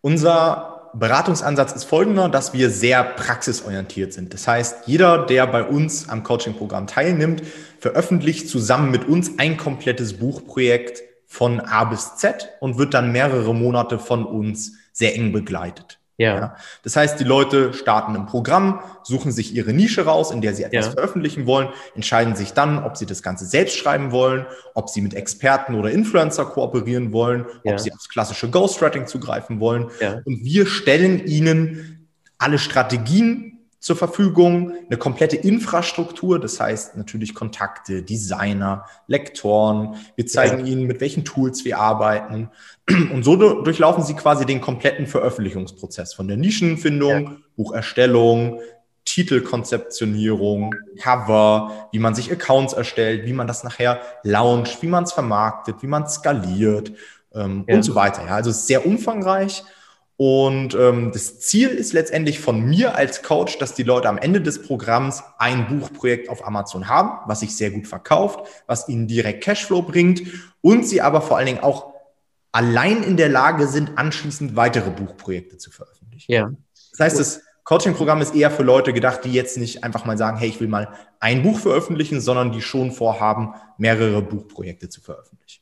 Unser Beratungsansatz ist folgender, dass wir sehr praxisorientiert sind. Das heißt, jeder, der bei uns am Coaching-Programm teilnimmt, veröffentlicht zusammen mit uns ein komplettes Buchprojekt von A bis Z und wird dann mehrere Monate von uns sehr eng begleitet. Ja. ja. Das heißt, die Leute starten im Programm, suchen sich ihre Nische raus, in der sie etwas ja. veröffentlichen wollen, entscheiden sich dann, ob sie das Ganze selbst schreiben wollen, ob sie mit Experten oder Influencer kooperieren wollen, ja. ob sie aufs klassische Ghostwriting zugreifen wollen. Und wir stellen ihnen alle Strategien zur Verfügung, eine komplette Infrastruktur, das heißt natürlich Kontakte, Designer, Lektoren. Wir zeigen ja. Ihnen, mit welchen Tools wir arbeiten. (clears throat) Und so durchlaufen Sie quasi den kompletten Veröffentlichungsprozess von der Nischenfindung, ja. Bucherstellung, Titelkonzeptionierung, Cover, wie man sich Accounts erstellt, wie man das nachher launcht, wie man es vermarktet, wie man skaliert ähm, ja. und so weiter. Ja, also sehr umfangreich. Und ähm, das Ziel ist letztendlich von mir als Coach, dass die Leute am Ende des Programms ein Buchprojekt auf Amazon haben, was sich sehr gut verkauft, was ihnen direkt Cashflow bringt und sie aber vor allen Dingen auch allein in der Lage sind, anschließend weitere Buchprojekte zu veröffentlichen. Ja. Das heißt, das Coaching-Programm ist eher für Leute gedacht, die jetzt nicht einfach mal sagen, hey, ich will mal ein Buch veröffentlichen, sondern die schon vorhaben, mehrere Buchprojekte zu veröffentlichen.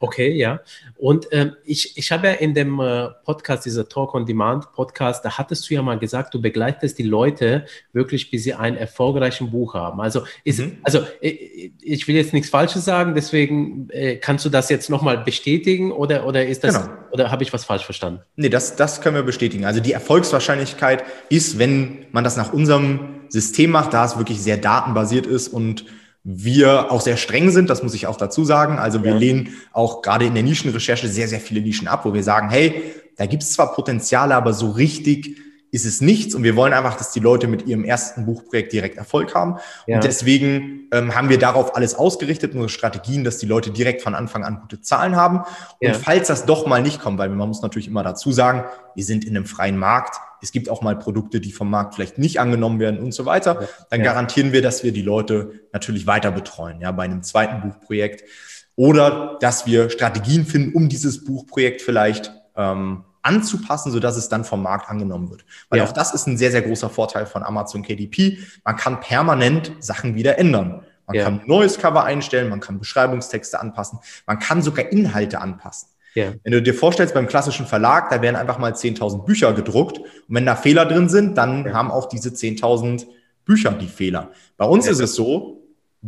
Okay, ja. Und ähm, ich, ich habe ja in dem äh, Podcast, dieser Talk on Demand Podcast, da hattest du ja mal gesagt, du begleitest die Leute wirklich, bis sie ein erfolgreiches Buch haben. Also, ist, mhm. also ich, ich will jetzt nichts Falsches sagen, deswegen äh, kannst du das jetzt nochmal bestätigen oder, oder ist das, genau. oder habe ich was falsch verstanden? Nee, das, das können wir bestätigen. Also die Erfolgswahrscheinlichkeit ist, wenn man das nach unserem System macht, da es wirklich sehr datenbasiert ist und wir auch sehr streng sind, das muss ich auch dazu sagen. Also wir ja. lehnen auch gerade in der Nischenrecherche sehr, sehr viele Nischen ab, wo wir sagen, hey, da gibt es zwar Potenziale, aber so richtig ist es nichts und wir wollen einfach, dass die Leute mit ihrem ersten Buchprojekt direkt Erfolg haben. Ja. Und deswegen ähm, haben wir darauf alles ausgerichtet, unsere Strategien, dass die Leute direkt von Anfang an gute Zahlen haben. Und ja. falls das doch mal nicht kommt, weil man muss natürlich immer dazu sagen, wir sind in einem freien Markt, es gibt auch mal Produkte, die vom Markt vielleicht nicht angenommen werden und so weiter, dann ja. garantieren wir, dass wir die Leute natürlich weiter betreuen, ja, bei einem zweiten Buchprojekt. Oder dass wir Strategien finden, um dieses Buchprojekt vielleicht ähm, anzupassen, sodass es dann vom Markt angenommen wird. Weil ja. auch das ist ein sehr, sehr großer Vorteil von Amazon KDP. Man kann permanent Sachen wieder ändern. Man ja. kann ein neues Cover einstellen, man kann Beschreibungstexte anpassen, man kann sogar Inhalte anpassen. Ja. Wenn du dir vorstellst, beim klassischen Verlag, da werden einfach mal 10.000 Bücher gedruckt und wenn da Fehler drin sind, dann haben auch diese 10.000 Bücher die Fehler. Bei uns ist es so,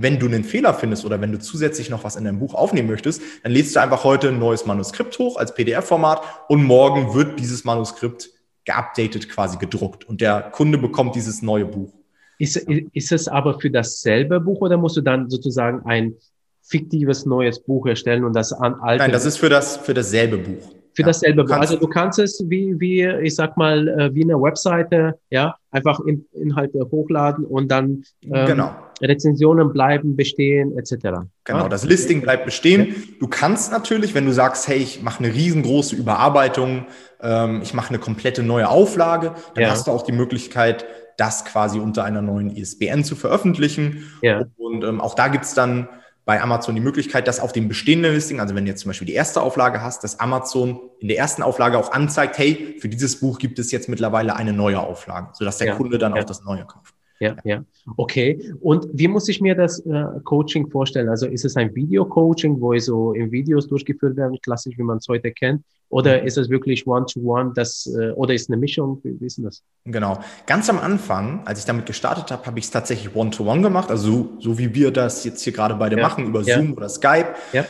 wenn du einen Fehler findest oder wenn du zusätzlich noch was in deinem Buch aufnehmen möchtest, dann lädst du einfach heute ein neues Manuskript hoch als PDF-Format und morgen wird dieses Manuskript geupdatet, quasi gedruckt und der Kunde bekommt dieses neue Buch. Ist, ist es aber für dasselbe Buch oder musst du dann sozusagen ein fiktives neues Buch erstellen und das an alte? Nein, das ist für das für dasselbe Buch. Für ja, dasselbe Buch. Also du kannst es wie, wie, ich sag mal, äh, wie eine Webseite, ja, einfach in, Inhalte hochladen und dann ähm, genau. Rezensionen bleiben bestehen, etc. Genau, das Listing bleibt bestehen. Du kannst natürlich, wenn du sagst, hey, ich mache eine riesengroße Überarbeitung, ähm, ich mache eine komplette neue Auflage, dann ja. hast du auch die Möglichkeit, das quasi unter einer neuen ISBN zu veröffentlichen. Ja. Und ähm, auch da gibt's dann bei Amazon die Möglichkeit, dass auf dem bestehenden Listing, also wenn du jetzt zum Beispiel die erste Auflage hast, dass Amazon in der ersten Auflage auch anzeigt, hey, für dieses Buch gibt es jetzt mittlerweile eine neue Auflage, sodass der ja, Kunde dann auch das neue kauft ja, ja. Okay. Und wie muss ich mir das äh, Coaching vorstellen? Also ist es ein Video-Coaching, wo so in Videos durchgeführt werden, klassisch, wie man es heute kennt? Oder mhm. ist es wirklich One-to-One, das, äh, oder ist eine Mischung? Wie, wie ist denn das? Genau. Ganz am Anfang, als ich damit gestartet habe, habe ich es tatsächlich One-to-One gemacht, also so, so wie wir das jetzt hier gerade beide ja. machen, über ja. Zoom oder Skype. Ja.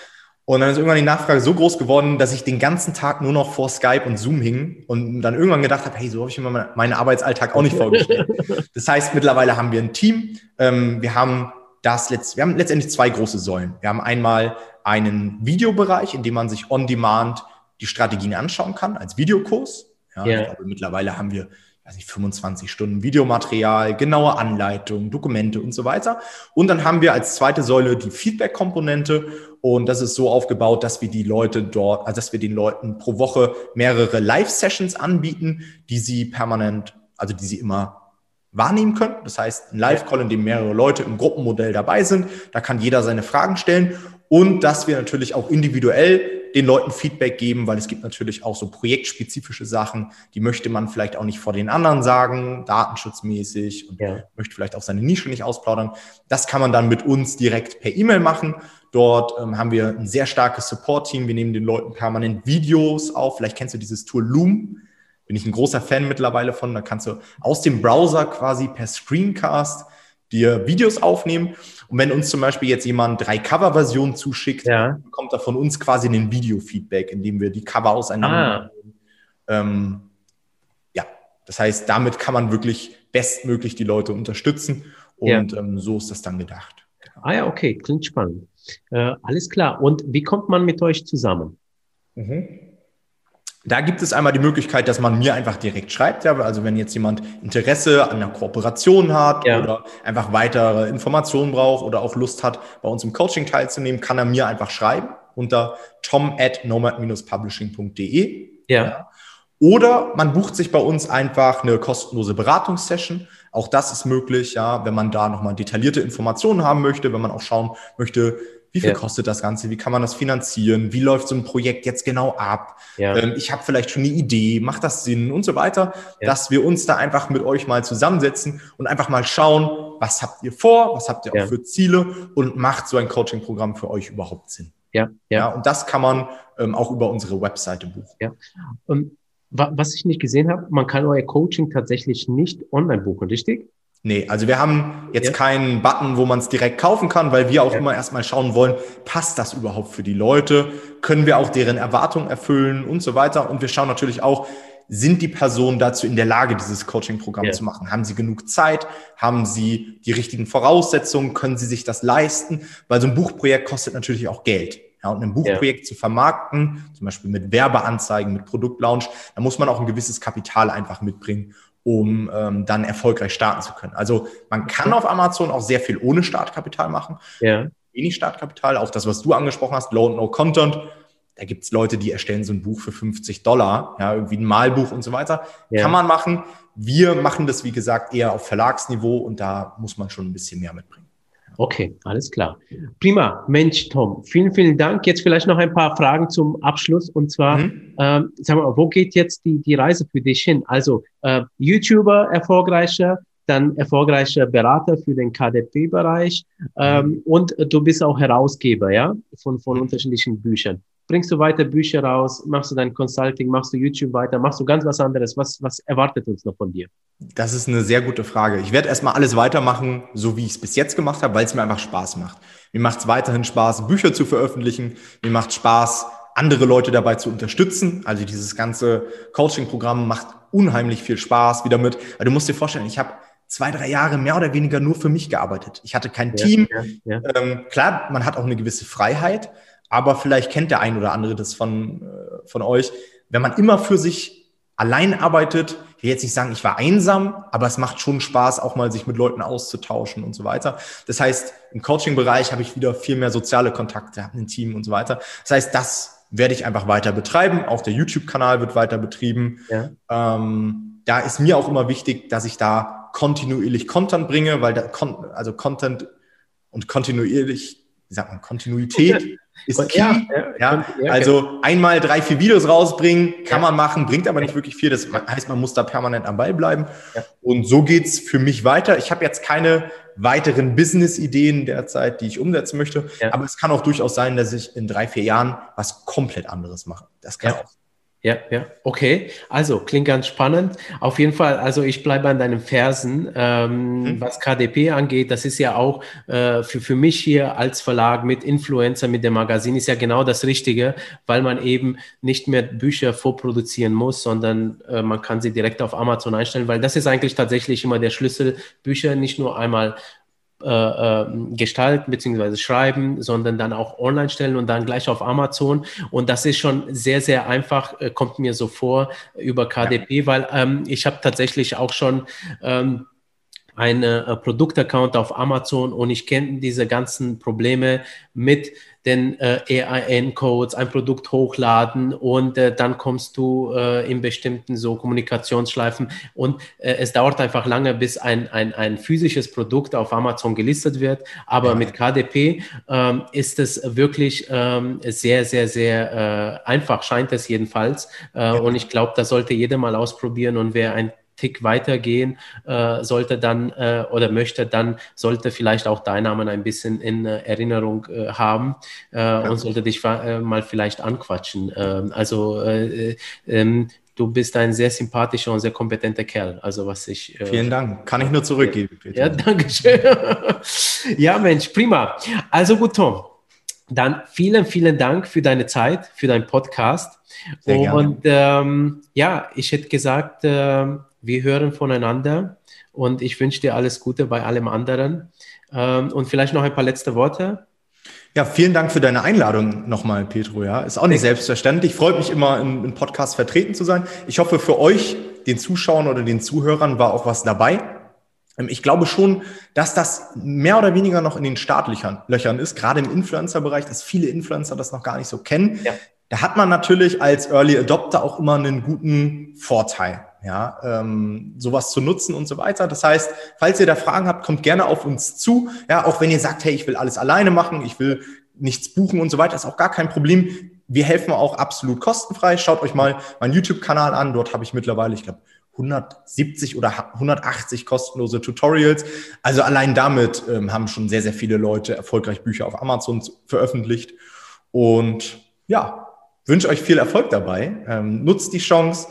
Und dann ist irgendwann die Nachfrage so groß geworden, dass ich den ganzen Tag nur noch vor Skype und Zoom hing und dann irgendwann gedacht habe, hey, so habe ich mir meinen Arbeitsalltag auch nicht vorgestellt. Das heißt, mittlerweile haben wir ein Team. Ähm, wir haben das letzt, wir haben letztendlich zwei große Säulen. Wir haben einmal einen Videobereich, in dem man sich on demand die Strategien anschauen kann als Videokurs. Ja. Ich glaube, mittlerweile haben wir weiß nicht, 25 Stunden Videomaterial, genaue Anleitungen, Dokumente und so weiter. Und dann haben wir als zweite Säule die Feedback-Komponente. Und das ist so aufgebaut, dass wir die Leute dort, also dass wir den Leuten pro Woche mehrere Live-Sessions anbieten, die sie permanent, also die sie immer wahrnehmen können. Das heißt, ein Live-Call, in dem mehrere Leute im Gruppenmodell dabei sind. Da kann jeder seine Fragen stellen. Und dass wir natürlich auch individuell den Leuten Feedback geben, weil es gibt natürlich auch so projektspezifische Sachen, die möchte man vielleicht auch nicht vor den anderen sagen, datenschutzmäßig und ja. möchte vielleicht auch seine Nische nicht ausplaudern. Das kann man dann mit uns direkt per E-Mail machen. Dort ähm, haben wir ein sehr starkes Support-Team. Wir nehmen den Leuten permanent Videos auf. Vielleicht kennst du dieses Tool Loom. Bin ich ein großer Fan mittlerweile von. Da kannst du aus dem Browser quasi per Screencast dir Videos aufnehmen. Und wenn uns zum Beispiel jetzt jemand drei Cover-Versionen zuschickt, ja. bekommt er von uns quasi ein Video-Feedback, indem wir die Cover auseinander. Ah. Ähm, ja, das heißt, damit kann man wirklich bestmöglich die Leute unterstützen. Und ja. ähm, so ist das dann gedacht. Ah ja, okay, klingt spannend. Äh, alles klar. Und wie kommt man mit euch zusammen? Mhm. Da gibt es einmal die Möglichkeit, dass man mir einfach direkt schreibt. Ja, also wenn jetzt jemand Interesse an einer Kooperation hat ja. oder einfach weitere Informationen braucht oder auch Lust hat, bei uns im Coaching teilzunehmen, kann er mir einfach schreiben unter tom at nomad-publishing.de. Ja. ja. Oder man bucht sich bei uns einfach eine kostenlose Beratungssession. Auch das ist möglich, ja, wenn man da nochmal detaillierte Informationen haben möchte, wenn man auch schauen möchte, wie viel ja. kostet das Ganze? Wie kann man das finanzieren? Wie läuft so ein Projekt jetzt genau ab? Ja. Ähm, ich habe vielleicht schon eine Idee, macht das Sinn und so weiter, ja. dass wir uns da einfach mit euch mal zusammensetzen und einfach mal schauen, was habt ihr vor, was habt ihr auch für Ziele und macht so ein Coaching-Programm für euch überhaupt Sinn? Ja, ja. und das kann man ähm, auch über unsere Webseite buchen. Ja. Und was ich nicht gesehen habe, man kann euer Coaching tatsächlich nicht online buchen, richtig? Nee, also wir haben jetzt ja. keinen Button, wo man es direkt kaufen kann, weil wir auch ja. immer erstmal schauen wollen, passt das überhaupt für die Leute? Können wir auch deren Erwartungen erfüllen und so weiter? Und wir schauen natürlich auch, sind die Personen dazu in der Lage, dieses Coaching-Programm ja. zu machen? Haben sie genug Zeit? Haben sie die richtigen Voraussetzungen? Können sie sich das leisten? Weil so ein Buchprojekt kostet natürlich auch Geld. Ja, und ein Buchprojekt ja. zu vermarkten, zum Beispiel mit Werbeanzeigen, mit Produktlaunch, da muss man auch ein gewisses Kapital einfach mitbringen um ähm, dann erfolgreich starten zu können. Also man kann auf Amazon auch sehr viel ohne Startkapital machen. Ja. Wenig Startkapital, auch das, was du angesprochen hast, Low and No Content. Da gibt es Leute, die erstellen so ein Buch für 50 Dollar, ja, irgendwie ein Malbuch und so weiter. Ja. Kann man machen. Wir machen das, wie gesagt, eher auf Verlagsniveau und da muss man schon ein bisschen mehr mitbringen. Okay, alles klar. Prima. Mensch, Tom, vielen, vielen Dank. Jetzt vielleicht noch ein paar Fragen zum Abschluss. Und zwar, mhm. ähm, sag mal, wo geht jetzt die, die Reise für dich hin? Also, äh, YouTuber erfolgreicher, dann erfolgreicher Berater für den KDP-Bereich ähm, mhm. und du bist auch Herausgeber, ja, von, von unterschiedlichen Büchern bringst du weiter Bücher raus, machst du dein Consulting, machst du YouTube weiter, machst du ganz was anderes? Was, was erwartet uns noch von dir? Das ist eine sehr gute Frage. Ich werde erstmal alles weitermachen, so wie ich es bis jetzt gemacht habe, weil es mir einfach Spaß macht. Mir macht es weiterhin Spaß, Bücher zu veröffentlichen. Mir macht Spaß, andere Leute dabei zu unterstützen. Also dieses ganze Coaching-Programm macht unheimlich viel Spaß wieder mit. Weil du musst dir vorstellen, ich habe zwei, drei Jahre mehr oder weniger nur für mich gearbeitet. Ich hatte kein ja, Team. Ja, ja. Ähm, klar, man hat auch eine gewisse Freiheit, aber vielleicht kennt der ein oder andere das von, äh, von euch. Wenn man immer für sich allein arbeitet, ich will jetzt nicht sagen, ich war einsam, aber es macht schon Spaß, auch mal sich mit Leuten auszutauschen und so weiter. Das heißt, im Coaching-Bereich habe ich wieder viel mehr soziale Kontakte, habe ein Team und so weiter. Das heißt, das werde ich einfach weiter betreiben. Auch der YouTube-Kanal wird weiter betrieben. Ja. Ähm, da ist mir auch immer wichtig, dass ich da kontinuierlich Content bringe, weil da, also Content und kontinuierlich, wie sagt man, Kontinuität ist key. Ja, ja, ja, also einmal drei, vier Videos rausbringen, kann man machen, bringt aber nicht wirklich viel. Das heißt, man muss da permanent am Ball bleiben. Und so geht's für mich weiter. Ich habe jetzt keine weiteren Business-Ideen derzeit, die ich umsetzen möchte. Aber es kann auch durchaus sein, dass ich in drei, vier Jahren was komplett anderes mache. Das kann auch ja, ja, okay. Also klingt ganz spannend. Auf jeden Fall, also ich bleibe an deinen Fersen, ähm, mhm. was KDP angeht. Das ist ja auch äh, für, für mich hier als Verlag mit Influencer, mit dem Magazin, ist ja genau das Richtige, weil man eben nicht mehr Bücher vorproduzieren muss, sondern äh, man kann sie direkt auf Amazon einstellen, weil das ist eigentlich tatsächlich immer der Schlüssel, Bücher nicht nur einmal äh, ähm, gestalten bzw. schreiben, sondern dann auch online stellen und dann gleich auf Amazon. Und das ist schon sehr, sehr einfach, äh, kommt mir so vor über KDP, ja. weil ähm, ich habe tatsächlich auch schon ähm, einen äh, Produktaccount auf Amazon und ich kenne diese ganzen Probleme mit den äh, AIN-Codes, ein Produkt hochladen und äh, dann kommst du äh, in bestimmten so Kommunikationsschleifen und äh, es dauert einfach lange, bis ein, ein, ein physisches Produkt auf Amazon gelistet wird. Aber mit KDP ähm, ist es wirklich ähm, sehr, sehr, sehr äh, einfach, scheint es jedenfalls. Äh. Und ich glaube, das sollte jeder mal ausprobieren und wer ein Tick weitergehen äh, sollte dann äh, oder möchte, dann sollte vielleicht auch dein Namen ein bisschen in äh, Erinnerung äh, haben äh, ja. und sollte dich äh, mal vielleicht anquatschen. Ähm, also ähm, du bist ein sehr sympathischer und sehr kompetenter Kerl. Also was ich. Vielen Dank. Kann ich nur zurückgeben. Bitte. Ja, danke schön. (laughs) ja, Mensch, prima. Also gut, Tom. Dann vielen, vielen Dank für deine Zeit, für deinen Podcast. Sehr und ähm, ja, ich hätte gesagt, äh, wir hören voneinander und ich wünsche dir alles Gute bei allem anderen. Ähm, und vielleicht noch ein paar letzte Worte. Ja, vielen Dank für deine Einladung nochmal, Petro. Ja, ist auch nicht selbstverständlich. Freut mich immer, im, im Podcast vertreten zu sein. Ich hoffe, für euch, den Zuschauern oder den Zuhörern, war auch was dabei. Ähm, ich glaube schon, dass das mehr oder weniger noch in den Startlöchern ist, gerade im Influencer-Bereich, dass viele Influencer das noch gar nicht so kennen. Ja. Da hat man natürlich als Early Adopter auch immer einen guten Vorteil ja, ähm, sowas zu nutzen und so weiter. Das heißt, falls ihr da Fragen habt, kommt gerne auf uns zu. Ja, auch wenn ihr sagt, hey, ich will alles alleine machen, ich will nichts buchen und so weiter, ist auch gar kein Problem. Wir helfen auch absolut kostenfrei. Schaut euch mal meinen YouTube-Kanal an. Dort habe ich mittlerweile, ich glaube, 170 oder 180 kostenlose Tutorials. Also allein damit ähm, haben schon sehr, sehr viele Leute erfolgreich Bücher auf Amazon veröffentlicht. Und ja, wünsche euch viel Erfolg dabei. Ähm, nutzt die Chance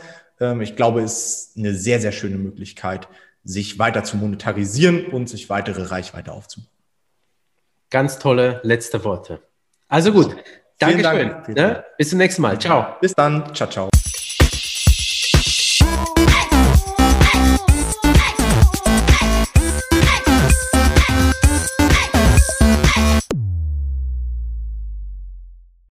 ich glaube, es ist eine sehr, sehr schöne Möglichkeit, sich weiter zu monetarisieren und sich weitere Reichweite aufzubauen. Ganz tolle letzte Worte. Also gut, Dankeschön. Dank, ne? Bis zum nächsten Mal. Ciao. Bis dann. Ciao, ciao.